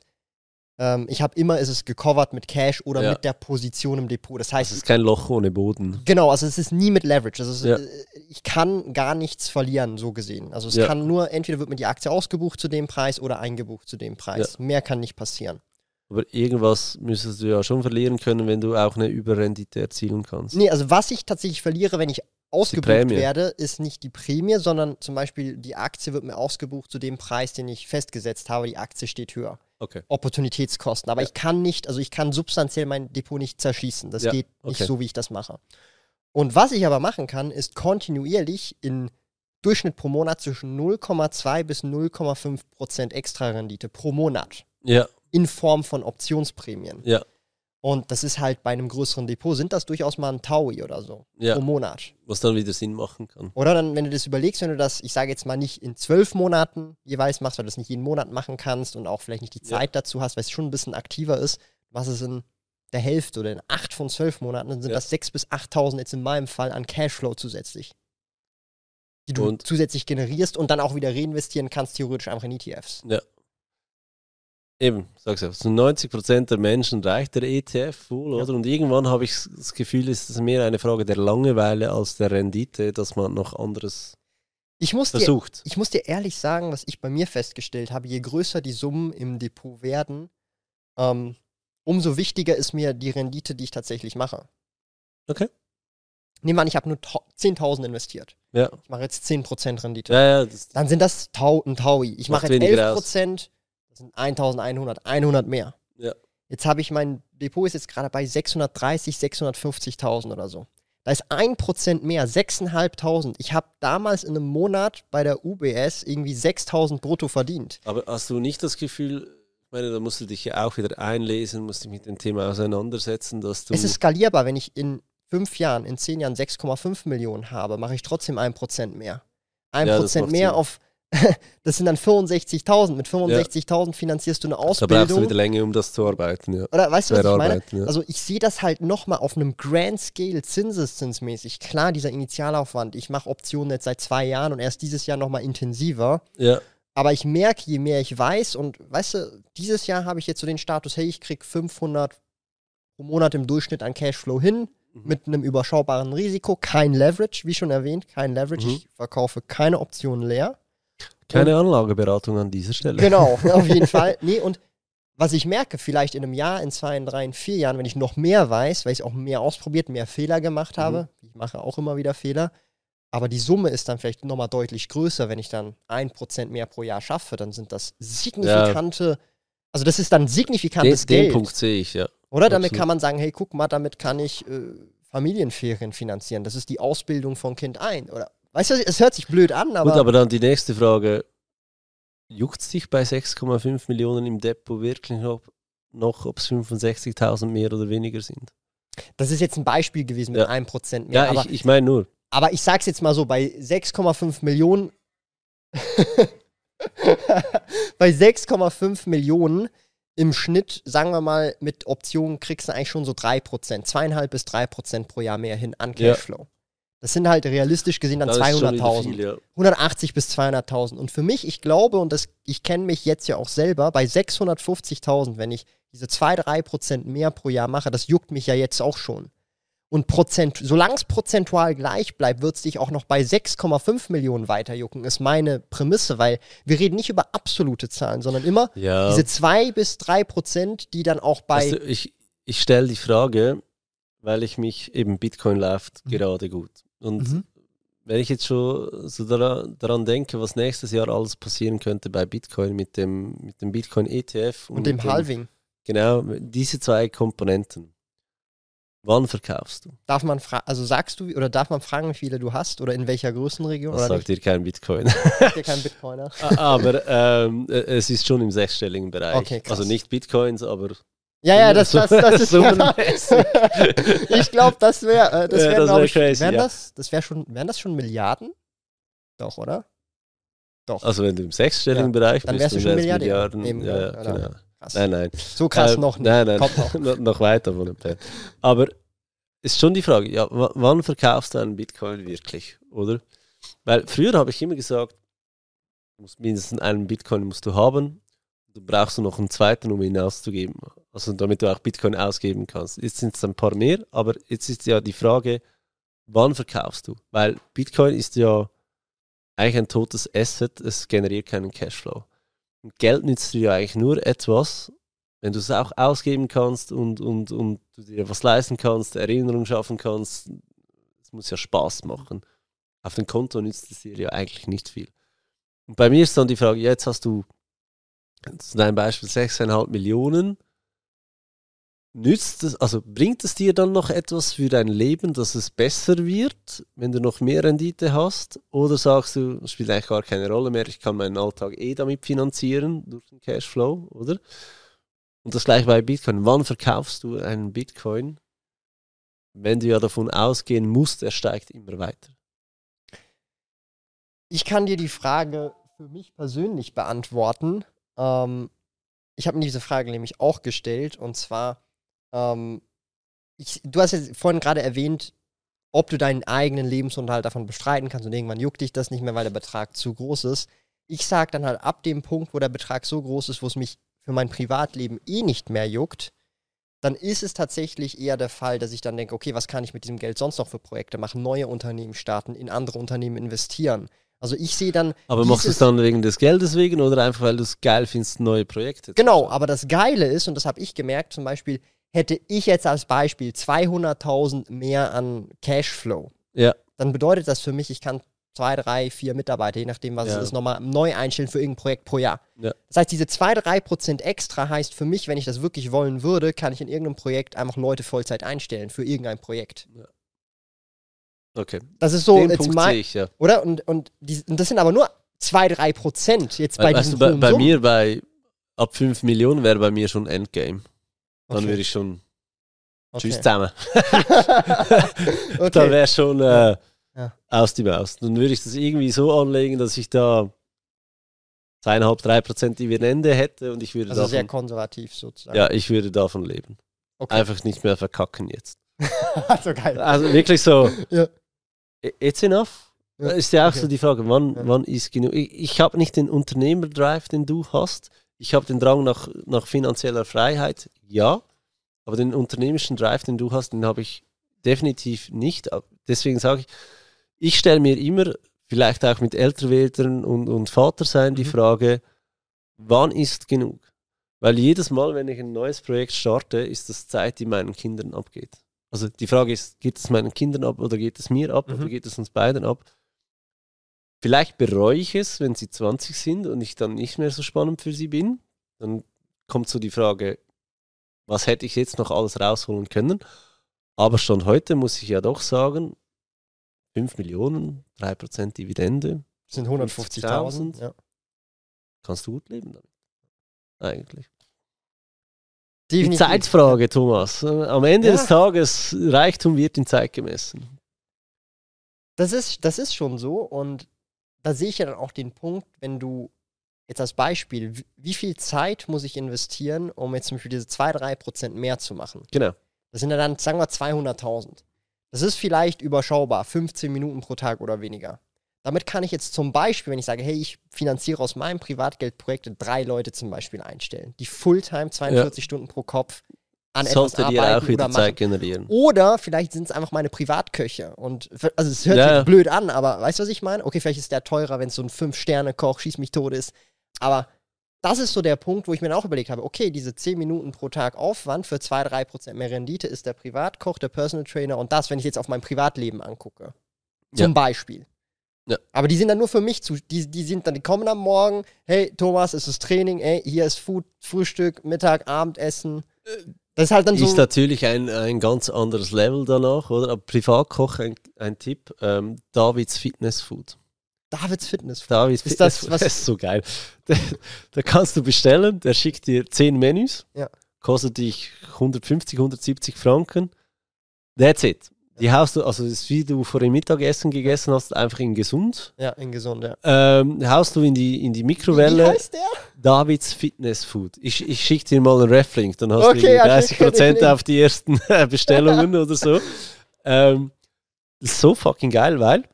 ähm, ich habe immer, ist es gecovert mit Cash oder Ja. mit der Position im Depot. Das Es heißt, ist kein Loch ohne Boden. Genau, also es ist nie mit Leverage. Also es, Ja. äh, ich kann gar nichts verlieren, so gesehen. Also es Ja. kann nur, entweder wird mir die Aktie ausgebucht zu dem Preis oder eingebucht zu dem Preis. Mehr kann nicht passieren. Aber irgendwas müsstest du ja schon verlieren können, wenn du auch eine Überrendite erzielen kannst. Nee, also was ich tatsächlich verliere, wenn ich ausgebucht werde, ist nicht die Prämie, sondern zum Beispiel die Aktie wird mir ausgebucht zu dem Preis, den ich festgesetzt habe. Die Aktie steht höher. Okay. Opportunitätskosten. Aber Ja. ich kann nicht, also ich kann substanziell mein Depot nicht zerschießen. Das Ja, geht nicht okay. so, wie ich das mache. Und was ich aber machen kann, ist kontinuierlich in Durchschnitt pro Monat zwischen 0,2 bis 0,5 Prozent extra Rendite pro Monat Ja, in Form von Optionsprämien. ja, Und das ist halt bei einem größeren Depot, sind das durchaus mal ein Taui oder so ja. pro Monat. Was dann wieder Sinn machen kann. Oder dann, wenn du das überlegst, wenn du das, ich sage jetzt mal, nicht in zwölf Monaten jeweils machst, weil du das nicht jeden Monat machen kannst und auch vielleicht nicht die Ja. Zeit dazu hast, weil es schon ein bisschen aktiver ist, was es in der Hälfte oder in acht von zwölf Monaten, dann sind Ja. das sechs bis 8.000 jetzt in meinem Fall an Cashflow zusätzlich. Die du Und- zusätzlich generierst und dann auch wieder reinvestieren kannst, theoretisch einfach in ETFs. Eben, sag's ja, zu 90% der Menschen reicht der ETF wohl, Ja. oder? Und irgendwann habe ich das Gefühl, ist es mehr eine Frage der Langeweile als der Rendite, dass man noch anderes Ich muss, dir, versucht. ich muss dir ehrlich sagen, was ich bei mir festgestellt habe, je größer die Summen im Depot werden, ähm, umso wichtiger ist mir die Rendite, die ich tatsächlich mache. Okay. Nehmen wir an, ich habe nur tau- 10.000 investiert. Ja, Ich mache jetzt 10% Rendite. ja, ja Dann sind das Tau ein Taui. Ich mache jetzt weniger 11%, das sind 1.100, 100 mehr. Ja. Jetzt habe ich mein Depot ist jetzt gerade bei 630, 650.000 oder so. Da ist 1% mehr, 6.500. Ich habe damals in einem Monat bei der UBS irgendwie 6.000 brutto verdient. aber hast du nicht das Gefühl, ich meine, da musst du dich ja auch wieder einlesen, musst dich mit dem Thema auseinandersetzen, dass du. Es ist skalierbar, wenn ich in fünf Jahren, in zehn Jahren 6,5 Millionen habe, mache ich trotzdem 1% mehr. 1% Ja, macht mehr Sinn. auf, das sind dann 65.000. Mit 65.000 finanzierst du eine da brauchst du Ausbildung. wieder länger, um das zu arbeiten, ja. Oder weißt du, was ich meine? ja. Also ich sehe das halt nochmal auf einem Grand Scale zinseszinsmäßig. Klar, dieser Initialaufwand. Ich mache Optionen jetzt seit zwei Jahren und erst dieses Jahr nochmal intensiver. ja. Aber ich merke, je mehr ich weiß und weißt du, dieses Jahr habe ich jetzt so den Status, hey, ich krieg 500 pro Monat im Durchschnitt an Cashflow hin Mhm. mit einem überschaubaren Risiko, kein Leverage, wie schon erwähnt, kein Leverage. Mhm. Ich verkaufe keine Optionen leer. Keine Anlageberatung an dieser Stelle. Genau, auf jeden Fall. Nee, und was ich merke, vielleicht in einem Jahr, in zwei, in drei, in vier Jahren, wenn ich noch mehr weiß, weil ich auch mehr ausprobiert, mehr Fehler gemacht habe, ich mache auch immer wieder Fehler, aber die Summe ist dann vielleicht nochmal deutlich größer, wenn ich dann ein Prozent mehr pro Jahr schaffe, dann sind das signifikante, also das ist dann Den, signifikantes den Geld. Punkt sehe ich, ja. Oder damit absolut. kann man sagen, hey, guck mal, damit kann ich äh, Familienferien finanzieren. Das ist die Ausbildung von Kind ein. Oder weißt du, es hört sich blöd an, aber, Gut, aber dann die nächste Frage. Juckt es dich bei 6,5 Millionen im Depot wirklich noch, noch ob es 65.000 mehr oder weniger sind? das ist jetzt ein Beispiel gewesen mit Ja. einem Prozent mehr. Ja, aber ich, ich meine nur. Aber ich sag's jetzt mal so, bei 6,5 Millionen, bei 6,5 Millionen im Schnitt, sagen wir mal, mit Optionen kriegst du eigentlich schon so 3%, 2,5 bis 3% pro Jahr mehr hin an Ja. Das sind halt realistisch gesehen dann Das ist schon wieder 200.000. viel, ja. 180 bis 200.000. Und für mich, ich glaube, und das, ich kenne mich jetzt ja auch selber, bei 650.000, wenn ich diese 2-3% mehr pro Jahr mache, das juckt mich ja jetzt auch schon. Und Prozent, solange es prozentual gleich bleibt, wird es dich auch noch bei 6,5 Millionen weiter jucken, ist meine Prämisse, weil wir reden nicht über absolute Zahlen, sondern immer Ja. diese 2 bis 3 Prozent, die dann auch bei. Du, ich ich stelle die Frage, weil ich mich eben Bitcoin läuft Mhm. gerade gut. Und Mhm. wenn ich jetzt schon so daran, denke, was nächstes Jahr alles passieren könnte bei Bitcoin mit dem, mit dem Bitcoin ETF und dem mit Halving. Genau, diese zwei Komponenten. Wann verkaufst du? Darf man fragen, also sagst du, oder darf man fragen, wie viele du hast oder in welcher Größenregion? Das sagt dir kein Bitcoin. nicht? Ist ja kein Bitcoiner. aber ähm, äh, es ist schon im sechsstelligen Bereich. Okay, also nicht Bitcoins, aber Ja, ja, das, das, das ist. Summenmäßig. ich glaube, das wäre, äh, das Ja, wäre, das glaube wär ich, crazy, wären ja. das, das wäre schon, wären das schon Milliarden? Doch, oder? Doch. Also wenn du im sechsstelligen Bereich Dann bist, wärst du. Milliarden. Eben, ja, ja, ja, ja. genau. krass. Nein, nein. so krass Ähm, noch nicht. Nein, nein. Kommt noch. noch. weiter von entfernt. Aber ist schon die Frage, ja, wann verkaufst du einen Bitcoin wirklich, oder? Weil früher habe ich immer gesagt, mindestens einen Bitcoin musst du haben, du brauchst du noch einen zweiten, um ihn auszugeben. Also damit du auch Bitcoin ausgeben kannst. Jetzt sind es ein paar mehr, aber jetzt ist ja die Frage, wann verkaufst du? Weil Bitcoin ist ja eigentlich ein totes Asset, es generiert keinen Cashflow. Und Geld nützt dir ja eigentlich nur etwas, wenn du es auch ausgeben kannst und, und, und du dir was leisten kannst, Erinnerungen schaffen kannst, es muss ja Spaß machen. Auf dem Konto nützt es dir ja eigentlich nicht viel. Und bei mir ist dann die Frage, jetzt hast du zu deinem Beispiel 6,5 Millionen. Nützt es, also bringt es dir dann noch etwas für dein Leben, dass es besser wird, wenn du noch mehr Rendite hast? Oder sagst du, es spielt eigentlich gar keine Rolle mehr, ich kann meinen Alltag eh damit finanzieren durch den Cashflow, oder? Und das gleiche bei Bitcoin. Wann verkaufst du einen Bitcoin, wenn du ja davon ausgehen musst, er steigt immer weiter? Ich kann dir die Frage für mich persönlich beantworten. Ähm, ich habe mir diese Frage nämlich auch gestellt und zwar, ähm, ich, du hast jetzt vorhin gerade erwähnt, ob du deinen eigenen Lebensunterhalt davon bestreiten kannst und irgendwann juckt dich das nicht mehr, weil der Betrag zu groß ist. Ich sage dann halt ab dem Punkt, wo der Betrag so groß ist, wo es mich für mein Privatleben eh nicht mehr juckt, dann ist es tatsächlich eher der Fall, dass ich dann denke, okay, was kann ich mit diesem Geld sonst noch für Projekte machen? Neue Unternehmen starten, in andere Unternehmen investieren. Also ich sehe dann. Aber machst du es dann wegen des Geldes wegen oder einfach, weil du es geil findest, neue Projekte zu Genau, aber das Geile ist, und das habe ich gemerkt, zum Beispiel, hätte ich jetzt als Beispiel 200.000 mehr an Cashflow, Ja, dann bedeutet das für mich, ich kann zwei, drei, vier Mitarbeiter, je nachdem, was Ja. es ist, nochmal neu einstellen für irgendein Projekt pro Jahr. Ja. Das heißt, diese zwei, drei Prozent extra heißt für mich, wenn ich das wirklich wollen würde, kann ich in irgendeinem Projekt einfach Leute Vollzeit einstellen für irgendein Projekt. okay. Das ist so Den jetzt Punkt ich, ja. oder? Und, und, die, und das sind aber nur zwei, drei Prozent jetzt bei Weil, weißt diesen du, bei, bei mir, bei ab 5 Millionen wäre bei mir schon Endgame. Dann Okay. würde ich schon Okay. Tschüss zusammen. okay. Da wäre schon äh, Ja. aus die Maus. Dann würde ich das irgendwie so anlegen, dass ich da zweieinhalb, drei Prozent Dividende hätte und ich würde Also sehr davon, konservativ sozusagen. ja, ich würde davon leben. Okay. Einfach nicht mehr verkacken jetzt. so geil. Also wirklich so, Ja. it's enough. Ja, Ist ja auch okay. so die Frage, wann, Ja. wann ist genug? Ich, ich habe nicht den Unternehmerdrive, den du hast. Ich habe den Drang nach, nach finanzieller Freiheit, ja. Aber den unternehmerischen Drive, den du hast, den habe ich definitiv nicht. Deswegen sage ich, ich stelle mir immer, vielleicht auch mit Älterwerdern und, und Vatersein, die Mhm. Frage, wann ist genug? Weil jedes Mal, wenn ich ein neues Projekt starte, ist das Zeit, die meinen Kindern abgeht. Also die Frage ist, geht es meinen Kindern ab oder geht es mir ab Mhm. oder geht es uns beiden ab? Vielleicht bereue ich es, wenn sie 20 sind und ich dann nicht mehr so spannend für sie bin. Dann kommt so die Frage, was hätte ich jetzt noch alles rausholen können? Aber Stand heute muss ich ja doch sagen, 5 Millionen, 3% Dividende, Das sind 150.000. Ja. kannst du gut leben damit. Eigentlich. Die Definitiv. Zeitfrage, Thomas. Am Ende Ja. des Tages, Reichtum wird in Zeit gemessen. Das ist, das ist schon so. Und da sehe ich ja dann auch den Punkt, wenn du jetzt als Beispiel, wie- viel Zeit muss ich investieren, um jetzt zum Beispiel diese 2-3% mehr zu machen? Genau. Das sind ja dann, sagen wir, 200.000. Das ist vielleicht überschaubar, 15 Minuten pro Tag oder weniger. Damit kann ich jetzt zum Beispiel, wenn ich sage, hey, ich finanziere aus meinem Privatgeld Projekte, drei Leute zum Beispiel einstellen, die Fulltime 42 ja. Stunden pro Kopf an Sollte etwas dir arbeiten auch wieder oder Zeit machen. generieren. Oder vielleicht sind es einfach meine Privatköche. Und also es hört Ja, sich blöd an, aber weißt du, was ich meine? Okay, vielleicht ist der teurer, wenn es so ein Fünf-Sterne-Koch, schieß mich tot ist. Aber das ist so der Punkt, wo ich mir dann auch überlegt habe, okay, diese 10 Minuten pro Tag Aufwand für 2-3% mehr Rendite ist der Privatkoch, der Personal Trainer und das, wenn ich jetzt auf mein Privatleben angucke. Zum Ja. Beispiel. Ja. Aber die sind dann nur für mich zu, die, die sind dann, die kommen am Morgen, hey Thomas, es ist Training, ey, hier ist Food, Frühstück, Mittag, Abendessen. Das ist halt dann so. Ist natürlich ein, ein ganz anderes Level danach, oder? Aber Privatkoch, ein, ein Tipp, ähm, Davids Fitness Food. Davids Fitness. Davids Ist Fitness das Food, was- das ist so geil. Da, da kannst du bestellen, der schickt dir 10 Menüs, Ja. kostet dich 150, 170 Franken. That's it. Die haust du, also das ist wie du vor dem Mittagessen gegessen hast, einfach in gesund. Ja, in gesund, ja. Ähm, haust du in die, in die Wie Mikrowelle. heißt der? Davids Fitness Food. Ich, ich schicke dir mal einen Reflink, dann hast Okay, du ja, irgendwie schick mir den 30% Link. auf die ersten äh, Bestellungen oder so. Ähm, so fucking geil, weil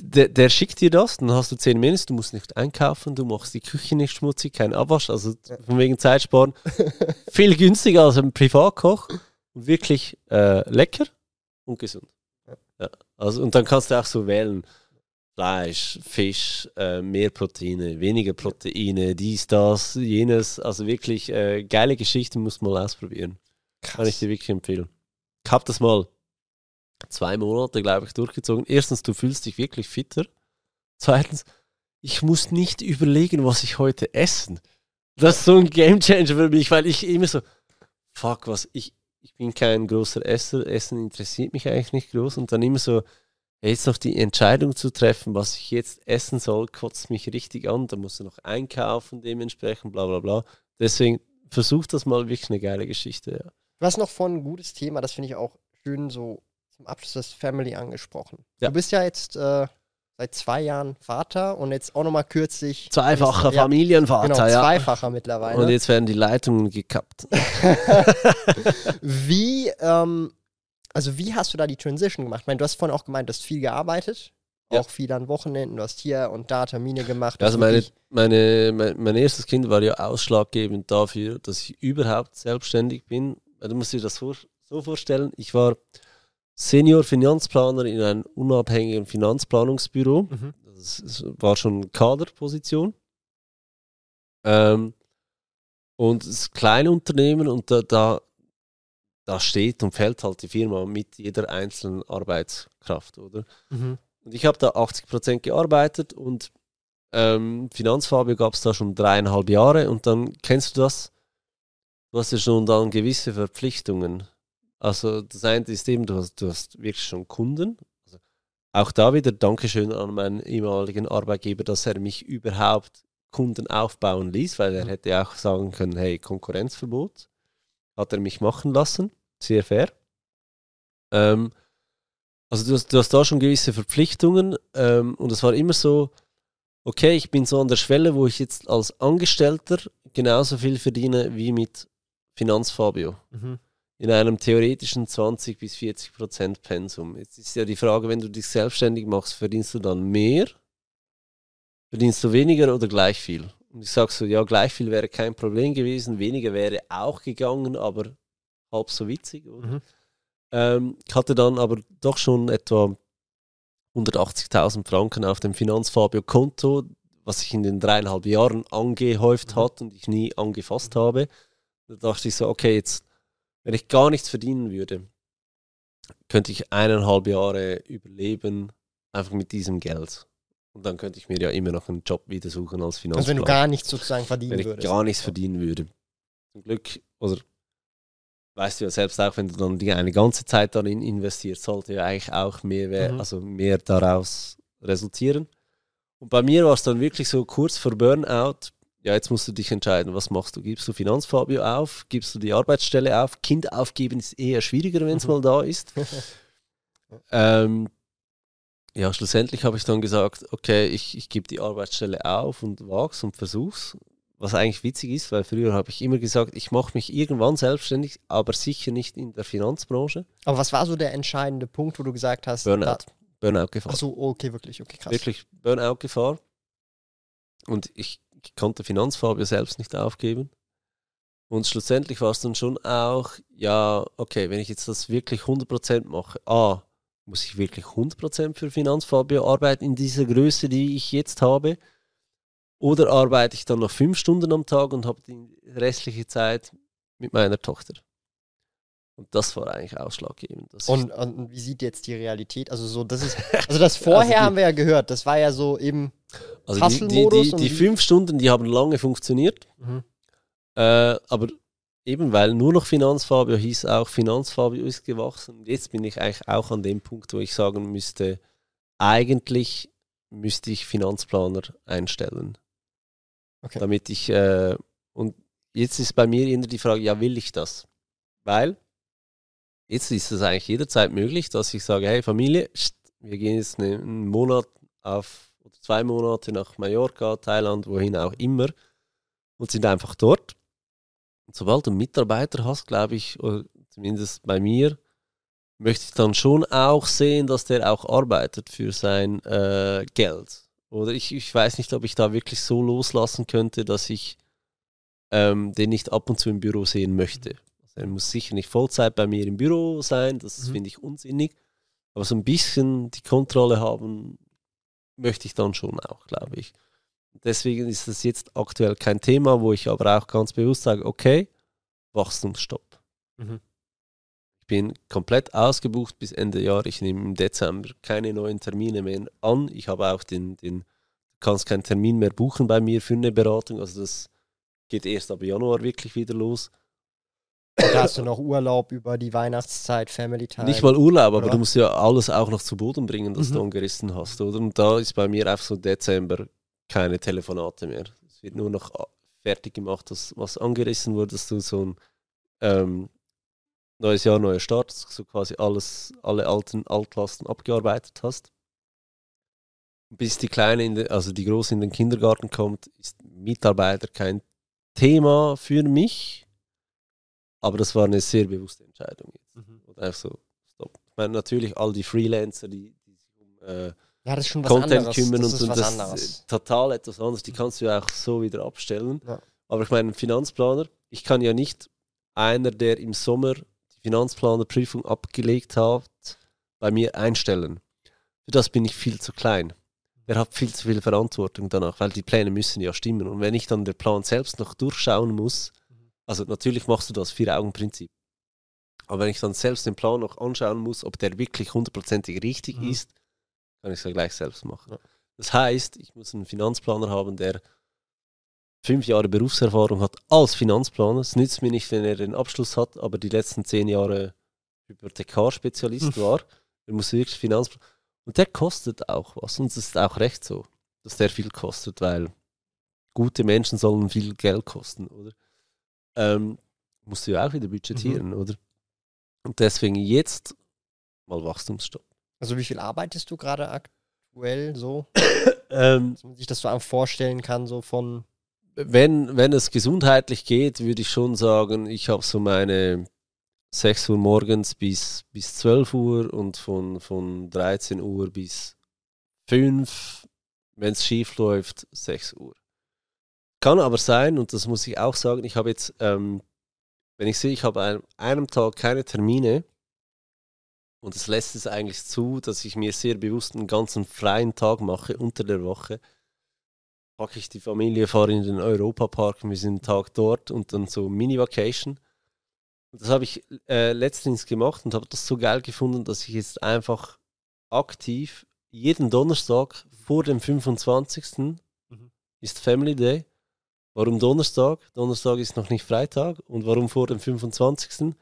der, der schickt dir das, dann hast du 10 Menüs, du musst nicht einkaufen, du machst die Küche nicht schmutzig, kein Abwasch, also von wegen Zeit sparen. Viel günstiger als ein Privatkoch wirklich äh, lecker und gesund. Ja. Also, und dann kannst du auch so wählen. Fleisch, Fisch, äh, mehr Proteine, weniger Proteine, dies, das, jenes. Also wirklich äh, geile Geschichten, muss man mal ausprobieren. Kann ich dir wirklich empfehlen. Ich habe das mal zwei Monate, glaube ich, durchgezogen. Erstens, du fühlst dich wirklich fitter. Zweitens, ich muss nicht überlegen, was ich heute essen. Das ist so ein Gamechanger für mich, weil ich immer so, fuck, was, ich, ich bin kein großer Esser, Essen interessiert mich eigentlich nicht groß und dann immer so, jetzt noch die Entscheidung zu treffen, was ich jetzt essen soll, kotzt mich richtig an, da musst du noch einkaufen dementsprechend, bla bla bla. Deswegen versuch das mal wirklich eine geile Geschichte, ja. Du hast noch von ein gutes Thema, das finde ich auch schön so zum Abschluss das Family angesprochen. Ja. Du bist ja jetzt äh, seit zwei Jahren Vater und jetzt auch nochmal kürzlich. Zweifacher ja, Familienvater, Genau, ja. zweifacher mittlerweile. Und jetzt werden die Leitungen gekappt. wie, ähm, also wie hast du da die Transition gemacht? Ich meine, du hast vorhin auch gemeint, du hast viel gearbeitet, Ja. auch viel an Wochenenden, du hast hier und da Termine gemacht. Also hast meine, meine, mein, mein erstes Kind war ja ausschlaggebend dafür, dass ich überhaupt selbstständig bin. Du musst dir das vor, so vorstellen, ich war Senior Finanzplaner in einem unabhängigen Finanzplanungsbüro. Mhm. Das war schon Kaderposition. Ähm, und es ist ein Kleinunternehmen und da, da, da steht und fällt halt die Firma mit jeder einzelnen Arbeitskraft, oder? Mhm. Und ich habe da 80% gearbeitet und ähm, Finanzfabio gab es da schon dreieinhalb Jahre und dann kennst du das, du hast ja schon dann gewisse Verpflichtungen. Also das eine ist eben, du hast, du hast wirklich schon Kunden. Also auch da wieder Dankeschön an meinen ehemaligen Arbeitgeber, dass er mich überhaupt Kunden aufbauen ließ, weil er hätte auch sagen können, hey, Konkurrenzverbot. Hat er mich machen lassen. Sehr fair. Ähm, also du hast, du hast da schon gewisse Verpflichtungen ähm, und es war immer so, okay, ich bin so an der Schwelle, wo ich jetzt als Angestellter genauso viel verdiene wie mit Finanzfabio Mhm. In einem theoretischen 20 bis 40 Prozent Pensum. Jetzt ist ja die Frage, wenn du dich selbstständig machst, verdienst du dann mehr? Verdienst du weniger oder gleich viel? Und ich sage so, ja, gleich viel wäre kein Problem gewesen, weniger wäre auch gegangen, aber halb so witzig. Mhm. Ähm, ich hatte dann aber doch schon etwa 180.000 Franken auf dem Finanzfabio-Konto, was sich in den dreieinhalb Jahren angehäuft Mhm. hat und ich nie angefasst habe. Da dachte ich so, okay, jetzt, wenn ich gar nichts verdienen würde, könnte ich eineinhalb Jahre überleben, einfach mit diesem Geld. Und dann könnte ich mir ja immer noch einen Job wieder suchen als Finanzplaner. Also wenn du gar nichts sozusagen verdienen wenn ich würdest. gar nichts verdienen würde. Zum Glück, oder weißt du ja selbst auch, wenn du dann die eine ganze Zeit darin investierst, sollte ja eigentlich auch mehr, Mhm. also mehr daraus resultieren. Und bei mir war es dann wirklich so kurz vor Burnout. Ja, jetzt musst du dich entscheiden, was machst du? Gibst du Finanzfabio auf? Gibst du die Arbeitsstelle auf? Kind aufgeben ist eher schwieriger, wenn es Mhm. mal da ist. ähm, ja, schlussendlich habe ich dann gesagt, okay, ich, ich gebe die Arbeitsstelle auf und wag's und versuch's. was eigentlich witzig ist, weil früher habe ich immer gesagt, ich mache mich irgendwann selbstständig, aber sicher nicht in der Finanzbranche. Aber was war so der entscheidende Punkt, wo du gesagt hast, Burnout. Burnout-Gefahr. Ach so, okay, wirklich, okay, krass. Wirklich Burnout-Gefahr. Und ich konnte Finanzfabio selbst nicht aufgeben. Und schlussendlich war es dann schon auch, ja, okay, wenn ich jetzt das wirklich 100% mache, A, muss ich wirklich 100% für Finanzfabio arbeiten in dieser Größe, die ich jetzt habe? Oder arbeite ich dann noch fünf Stunden am Tag und habe die restliche Zeit mit meiner Tochter? Und das war eigentlich ausschlaggebend. Und, und wie sieht jetzt die Realität? Also so, das ist, also das vorher Also die- haben wir ja gehört, das war ja so eben, also die, die, die, die fünf Stunden, die haben lange funktioniert. Mhm. Äh, aber eben weil nur noch Finanzfabio hieß auch, Finanzfabio ist gewachsen. Jetzt bin ich eigentlich auch an dem Punkt, wo ich sagen müsste, eigentlich müsste ich Finanzplaner einstellen. Okay. Damit ich, äh, und jetzt ist bei mir eher die Frage, ja, will ich das? Weil jetzt ist es eigentlich jederzeit möglich, dass ich sage, hey Familie, wir gehen jetzt ne- einen Monat auf oder zwei Monate nach Mallorca, Thailand, wohin auch immer und sind einfach dort. Und sobald du einen Mitarbeiter hast, glaube ich, oder zumindest bei mir, möchte ich dann schon auch sehen, dass der auch arbeitet für sein äh, Geld. Oder ich, ich weiß nicht, ob ich da wirklich so loslassen könnte, dass ich ähm, den nicht ab und zu im Büro sehen möchte. Er muss sicher nicht Vollzeit bei mir im Büro sein, das Mhm. finde ich unsinnig. Aber so ein bisschen die Kontrolle haben möchte ich dann schon auch, glaube ich. Deswegen ist das jetzt aktuell kein Thema, wo ich aber auch ganz bewusst sage, okay, Wachstumsstopp. Mhm. Ich bin komplett ausgebucht bis Ende Jahr. Ich nehme im Dezember keine neuen Termine mehr an. Ich habe auch den, den, kannst keinen Termin mehr buchen bei mir für eine Beratung. Also das geht erst ab Januar wirklich wieder los. Da hast du noch Urlaub über die Weihnachtszeit, Family Time. Nicht mal Urlaub, aber Oder? du musst ja alles auch noch zu Boden bringen, das Mhm. du angerissen hast, oder? Und da ist bei mir einfach so Dezember keine Telefonate mehr. Es wird nur noch a- fertig gemacht, das, was angerissen wurde, dass du so ein ähm, neues Jahr, neuer Start, so quasi alles, alle alten Altlasten abgearbeitet hast. Bis die Kleine, in den, also die Große in den Kindergarten kommt, ist Mitarbeiter kein Thema für mich. Aber das war eine sehr bewusste Entscheidung jetzt. Mhm. Und einfach so, stopp. Ich meine, natürlich all die Freelancer, die, die sich um äh, Ja, das ist schon Content anderes. kümmern das und, ist und das anderes. total etwas anderes, die kannst du ja auch so wieder abstellen. Ja. Aber ich meine, ein Finanzplaner, ich kann ja nicht einer, der im Sommer die Finanzplanerprüfung abgelegt hat, bei mir einstellen. Für das bin ich viel zu klein. Der hat viel zu viel Verantwortung danach, weil die Pläne müssen ja stimmen. Und wenn ich dann den Plan selbst noch durchschauen muss, also natürlich machst du das Vier-Augen-Prinzip. Aber wenn ich dann selbst den Plan noch anschauen muss, ob der wirklich hundertprozentig richtig Mhm. ist, kann ich es ja gleich selbst machen. Ja. Das heißt, ich muss einen Finanzplaner haben, der fünf Jahre Berufserfahrung hat als Finanzplaner. Es nützt mir nicht, wenn er den Abschluss hat, aber die letzten zehn Jahre Hypothekarspezialist Hm. war. Er muss wirklich Finanzplaner. Und der kostet auch was. Und es ist auch recht so, dass der viel kostet, weil gute Menschen sollen viel Geld kosten, oder? Ähm, musst du ja auch wieder budgetieren, oder? Und deswegen jetzt mal Wachstumsstopp. Also wie viel arbeitest du gerade aktuell so? Ähm, Dass man sich das so einfach vorstellen kann, so von wenn, wenn es gesundheitlich geht, würde ich schon sagen, ich habe so meine 6 Uhr morgens bis, bis 12 Uhr und von, von 13 Uhr bis 5, wenn es schief läuft, 6 Uhr. Kann aber sein, und das muss ich auch sagen, ich habe jetzt, ähm, wenn ich sehe, ich habe an einem Tag keine Termine und es lässt es eigentlich zu, dass ich mir sehr bewusst einen ganzen freien Tag mache unter der Woche, packe ich die Familie, fahre in den Europapark, wir sind einen Tag dort und dann so Mini-Vacation. Das habe ich äh, letztens gemacht und habe das so geil gefunden, dass ich jetzt einfach aktiv jeden Donnerstag vor dem 25. Mhm. ist Family Day. Warum Donnerstag? Donnerstag ist noch nicht Freitag. Und warum vor dem 25.?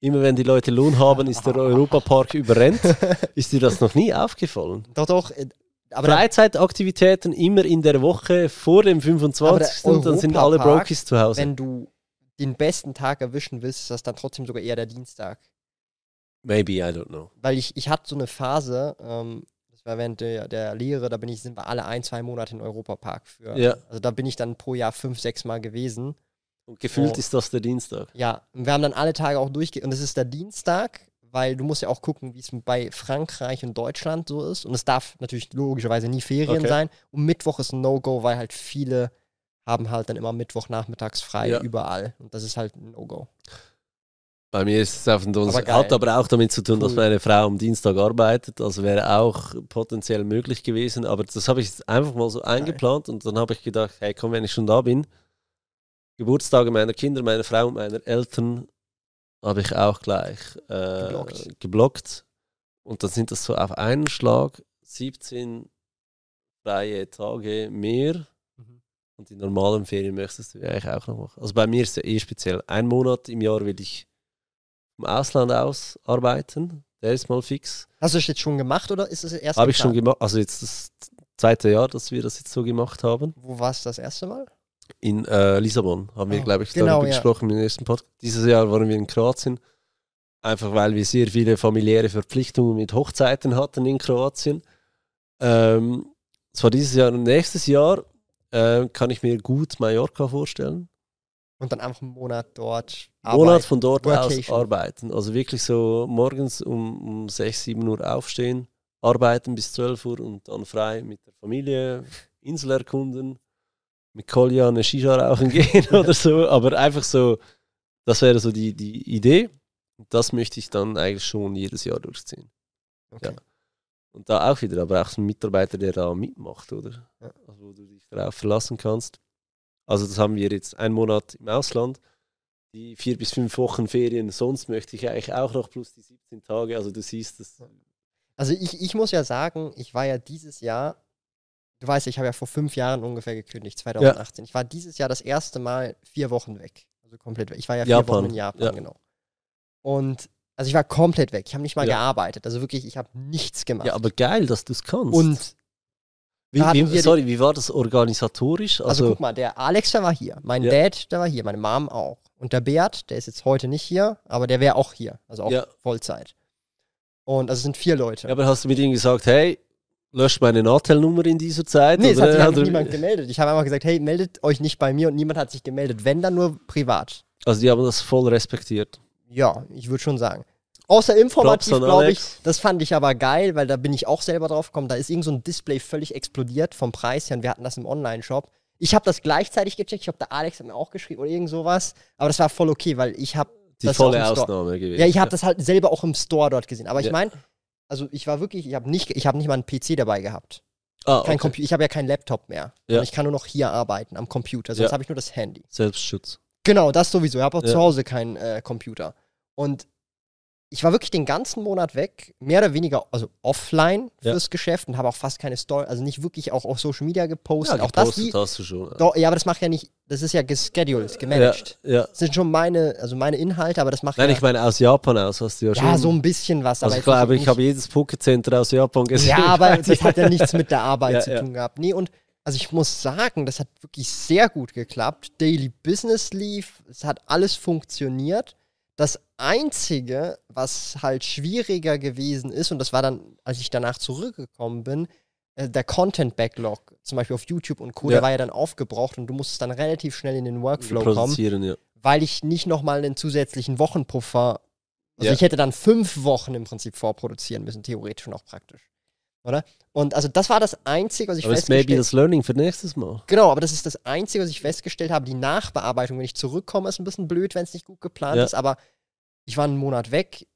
Immer wenn die Leute Lohn haben, ist der Europapark überrennt. Ist dir das noch nie aufgefallen? Doch, doch. äh, Aber Freizeitaktivitäten immer in der Woche vor dem 25. Aber der dann sind alle Brokies zu Hause. wenn du den besten Tag erwischen willst, ist das dann trotzdem sogar eher der Dienstag. Maybe, I don't know. Weil ich, ich hatte so eine Phase, ähm, das war während der, der Lehre, da bin ich, sind wir alle ein, zwei Monate in Europapark für. Ja. Also da bin ich dann pro Jahr fünf, sechs Mal gewesen. Und gefühlt Oh. ist das der Dienstag. Ja, und wir haben dann alle Tage auch durchge... Und es ist der Dienstag, weil du musst ja auch gucken, wie es bei Frankreich und Deutschland so ist. Und es darf natürlich logischerweise nie Ferien Okay. sein. Und Mittwoch ist ein No-Go, weil halt viele haben halt dann immer Mittwoch nachmittags frei Ja. überall. Und das ist halt ein No-Go. Bei mir ist es auf den Donnerstag. Aber. Hat aber auch damit zu tun, dass Cool. meine Frau am Dienstag arbeitet. Also wäre auch potenziell möglich gewesen. Aber das habe ich jetzt einfach mal so eingeplant und dann habe ich gedacht, hey komm, wenn ich schon da bin, Geburtstage meiner Kinder, meiner Frau und meiner Eltern habe ich auch gleich äh, Geblockt. geblockt. Und dann sind das so auf einen Schlag 17 freie Tage mehr. Mhm. Und die normalen Ferien möchtest du ja eigentlich auch noch machen. Also bei mir ist es ja eh speziell. Ein Monat im Jahr will ich vom Ausland aus arbeiten. Der ist mal fix. Hast du das jetzt schon gemacht oder ist es erst Habe ich schon gemacht. Also jetzt das zweite Jahr, dass wir das jetzt so gemacht haben. Wo war es das erste Mal? In äh, Lissabon haben wir, Oh, glaube ich, genau, darüber ja. gesprochen im ersten Podcast. Dieses Jahr waren wir in Kroatien. Einfach weil wir sehr viele familiäre Verpflichtungen mit Hochzeiten hatten in Kroatien. Ähm, es war dieses Jahr und nächstes Jahr äh, kann ich mir gut Mallorca vorstellen. Und dann einfach einen Monat dort Monat arbeiten. von dort aus Workation. arbeiten. Also wirklich so morgens um, um 6, 7 Uhr aufstehen, arbeiten bis 12 Uhr und dann frei mit der Familie, Insel erkunden, mit Kolja eine Shisha rauchen gehen oder so. Aber einfach so, das wäre so die, die Idee. Und das möchte ich dann eigentlich schon jedes Jahr durchziehen. Okay. Ja. Und da auch wieder, aber auch so ein Mitarbeiter, der da mitmacht, oder? Ja. Also, wo du dich darauf verlassen kannst. Also das haben wir jetzt einen Monat im Ausland. Die vier bis fünf Wochen Ferien, sonst möchte ich eigentlich auch noch plus die 17 Tage. Also du siehst das. Also ich, ich muss ja sagen, ich war ja dieses Jahr, du weißt, ich habe ja vor fünf Jahren ungefähr gekündigt, 2018. Ich war dieses Jahr das erste Mal vier Wochen weg. Also komplett weg. Ich war ja vier Japan. Wochen in Japan, Ja. genau. Und also ich war komplett weg. Ich habe nicht mal Ja. gearbeitet. Also wirklich, ich habe nichts gemacht. Ja, aber geil, dass du es kannst. Und wie, wie, sorry, wie war das organisatorisch? also, Also, guck mal, der Alex, der war hier. Mein Ja. Dad, der war hier. Meine Mom auch. Und der Beat, der ist jetzt heute nicht hier, aber der wäre auch hier. Also auch Ja. Vollzeit. Und also es sind vier Leute. ja, aber hast du mit ihnen gesagt, hey, lösch meine Nahtelnummer in dieser Zeit? Nee, es oder hat sich hat er- niemand gemeldet. Ich habe einfach gesagt, hey, meldet euch nicht bei mir und niemand hat sich gemeldet. Wenn, dann nur privat. Also die haben das voll respektiert. Ja, ich würde schon sagen. Außer informativ, glaube ich. Das fand ich aber geil, weil da bin ich auch selber drauf gekommen. Da ist irgend so ein Display völlig explodiert vom Preis her und wir hatten das im Online-Shop. Ich habe das gleichzeitig gecheckt. Ich glaube, der Alex hat mir auch geschrieben oder irgend sowas. Aber das war voll okay, weil ich habe Die Das volle. Ausnahme gewesen. Ja, ich habe das halt selber auch im Store dort gesehen. Aber ich Ja. meine, also ich war wirklich, ich habe nicht, ich habe nicht mal einen PC dabei gehabt. ah, Kein okay. Compu- ich habe ja keinen Laptop mehr. Ja. Und ich kann nur noch hier arbeiten am Computer. Sonst Ja. habe ich nur das Handy. Selbstschutz. Genau, das sowieso. Ich habe auch Ja. zu Hause keinen äh, Computer. Und ich war wirklich den ganzen Monat weg, mehr oder weniger, also offline Ja. fürs Geschäft und habe auch fast keine Story, also nicht wirklich auch auf Social Media gepostet. Ja, auch das wie, hast du schon. doch, ja, aber das macht ja nicht, das ist ja gescheduled, gemanagt. Ja, ja. Das sind schon meine, also meine Inhalte, aber das macht Nein, ja, ich meine, aus Japan aus hast du ja schon. ja so ein bisschen was. also aber klar, aber ich habe jedes Pokécenter aus Japan gesehen. Ja, aber das hat ja nichts mit der Arbeit Ja, zu ja. tun gehabt. Nee, und also ich muss sagen, das hat wirklich sehr gut geklappt. Daily Business lief, es hat alles funktioniert. Das Einzige, was halt schwieriger gewesen ist, und das war dann, als ich danach zurückgekommen bin, äh, der Content-Backlog, zum Beispiel auf YouTube und Co., Ja. der war ja dann aufgebraucht und du musstest dann relativ schnell in den Workflow kommen ja. weil ich nicht nochmal einen zusätzlichen Wochenpuffer. Also Ja. ich hätte dann fünf Wochen im Prinzip vorproduzieren müssen, theoretisch und auch praktisch. Oder? Und also das war das Einzige, was ich Aber ist maybe festgestellt das Learning für nächstes Mal. Genau, aber das ist das Einzige, was ich festgestellt habe. Die Nachbearbeitung, wenn ich zurückkomme, ist ein bisschen blöd, wenn es nicht gut geplant Ja. ist. Aber ich war einen Monat weg.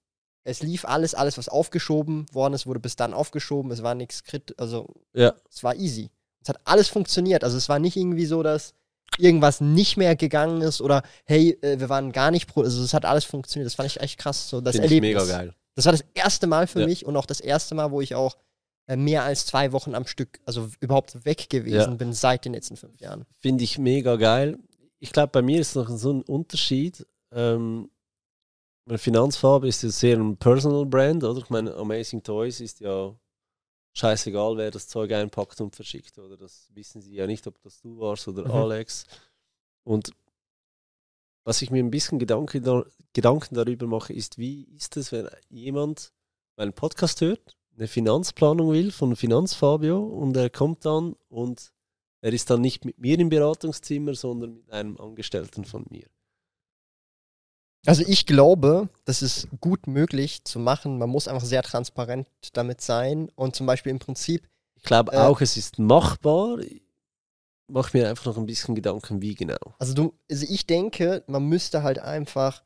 Es lief alles, alles, was aufgeschoben worden ist, wurde bis dann aufgeschoben. Es war nichts krit, also Ja. es war easy. Es hat alles funktioniert. Also es war nicht irgendwie so, dass irgendwas nicht mehr gegangen ist oder hey, äh, wir waren gar nicht pro. Also es hat alles funktioniert. Das fand ich echt krass. So das Finde ich Erlebnis. mega geil. Das war das erste Mal für Ja. mich und auch das erste Mal, wo ich auch mehr als zwei Wochen am Stück, also überhaupt weg gewesen Ja. bin seit den letzten fünf Jahren. Finde ich mega geil. Ich glaube, bei mir ist noch so ein Unterschied. Ähm, meine Finanzfarbe ist ja sehr ein Personal Brand, oder? Ich meine, Amazing Toys ist ja scheißegal, wer das Zeug einpackt und verschickt, oder? Das wissen sie ja nicht, ob das du warst oder Mhm. Alex. Und was ich mir ein bisschen Gedanke, da, Gedanken darüber mache, ist, wie ist es, wenn jemand meinen Podcast hört, eine Finanzplanung will von Finanzfabio und er kommt dann und er ist dann nicht mit mir im Beratungszimmer, sondern mit einem Angestellten von mir. Also ich glaube, das ist gut möglich zu machen. Man muss einfach sehr transparent damit sein und zum Beispiel im Prinzip. Ich glaube äh, auch, es ist machbar. Ich mache mir einfach noch ein bisschen Gedanken, wie genau. Also, du, also ich denke, man müsste halt einfach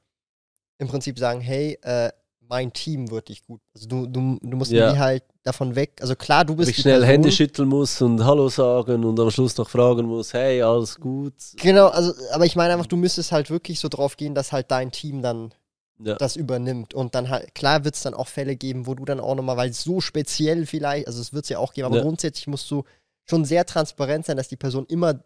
im Prinzip sagen, hey, äh, mein Team wird dich gut. Also du, du, du musst ja. halt davon weg. Also klar, du bist. ich schnell Person. Hände schütteln muss und Hallo sagen und am Schluss noch fragen muss, hey, alles gut. Genau, also, aber ich meine einfach, du müsstest halt wirklich so drauf gehen, dass halt dein Team dann ja. das übernimmt. Und dann halt, klar wird es dann auch Fälle geben, wo du dann auch nochmal, weil so speziell vielleicht, also es wird es ja auch geben, aber ja. grundsätzlich musst du schon sehr transparent sein, dass die Person immer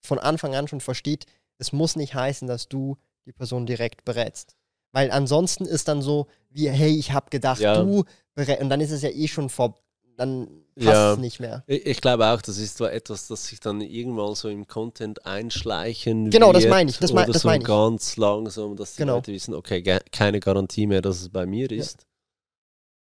von Anfang an schon versteht, es muss nicht heißen, dass du die Person direkt berätst. Weil ansonsten ist dann so, wie, hey, ich habe gedacht, ja. du, und dann ist es ja eh schon vor, dann passt ja. es nicht mehr. Ich, ich, glaube auch, das ist zwar etwas, das sich dann irgendwann so im Content einschleichen Genau, wird, das meine ich. Das, mein, das so meine ich. ganz langsam, dass die genau. Leute wissen, okay, keine Garantie mehr, dass es bei mir ist. Ja.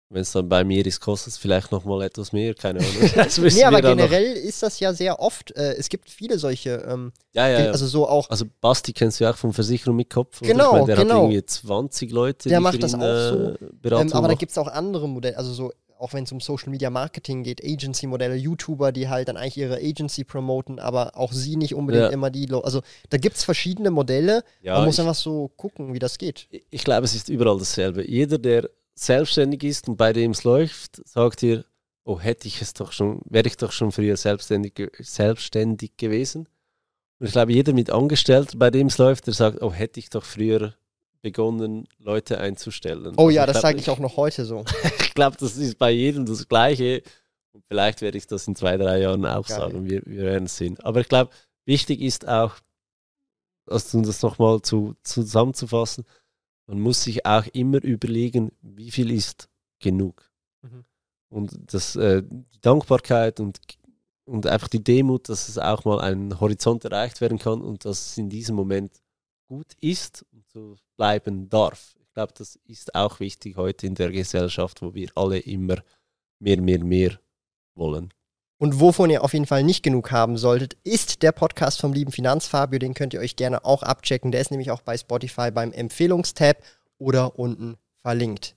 Wenn es dann bei mir ist, kostet es vielleicht nochmal etwas mehr, keine Ahnung. nee, aber generell ist das ja sehr oft. Äh, es gibt viele solche. Ähm, ja, ja, ja. Also so auch. Also Basti kennst du ja auch von Versicherung mit Kopf. Genau, meine, der genau. hat irgendwie 20 Leute, der macht das ihn, auch so. Äh, ähm, aber da gibt es auch andere Modelle. Also so, auch wenn es um Social Media Marketing geht, Agency-Modelle, YouTuber, die halt dann eigentlich ihre Agency promoten, aber auch sie nicht unbedingt ja. immer die. Also da gibt es verschiedene Modelle. Ja, Man muss ich, einfach so gucken, wie das geht. Ich glaube, es ist überall dasselbe. Jeder, der selbstständig ist und bei dem es läuft, sagt ihr, oh, hätte ich es doch schon, wäre ich doch schon früher selbstständig, selbstständig gewesen. Und ich glaube, jeder mit Angestellten, bei dem es läuft, der sagt, oh, hätte ich doch früher begonnen, Leute einzustellen. Oh also ja, das sage ich auch noch heute so. ich glaube, das ist bei jedem das Gleiche. Und vielleicht werde ich das in zwei, drei Jahren auch Geil. sagen. Wir, wir werden es sehen. Aber ich glaube, wichtig ist auch, also um das nochmal zu, zusammenzufassen, man muss sich auch immer überlegen, wie viel ist genug. Mhm. Und das, äh, die Dankbarkeit und, und einfach die Demut, dass es auch mal ein Horizont erreicht werden kann und dass es in diesem Moment gut ist und so bleiben darf. Ich glaube, das ist auch wichtig heute in der Gesellschaft, wo wir alle immer mehr, mehr, mehr wollen. Und wovon ihr auf jeden Fall nicht genug haben solltet, ist der Podcast vom lieben Finanzfabio. Den könnt ihr euch gerne auch abchecken. Der ist nämlich auch bei Spotify beim Empfehlungstab oder unten verlinkt.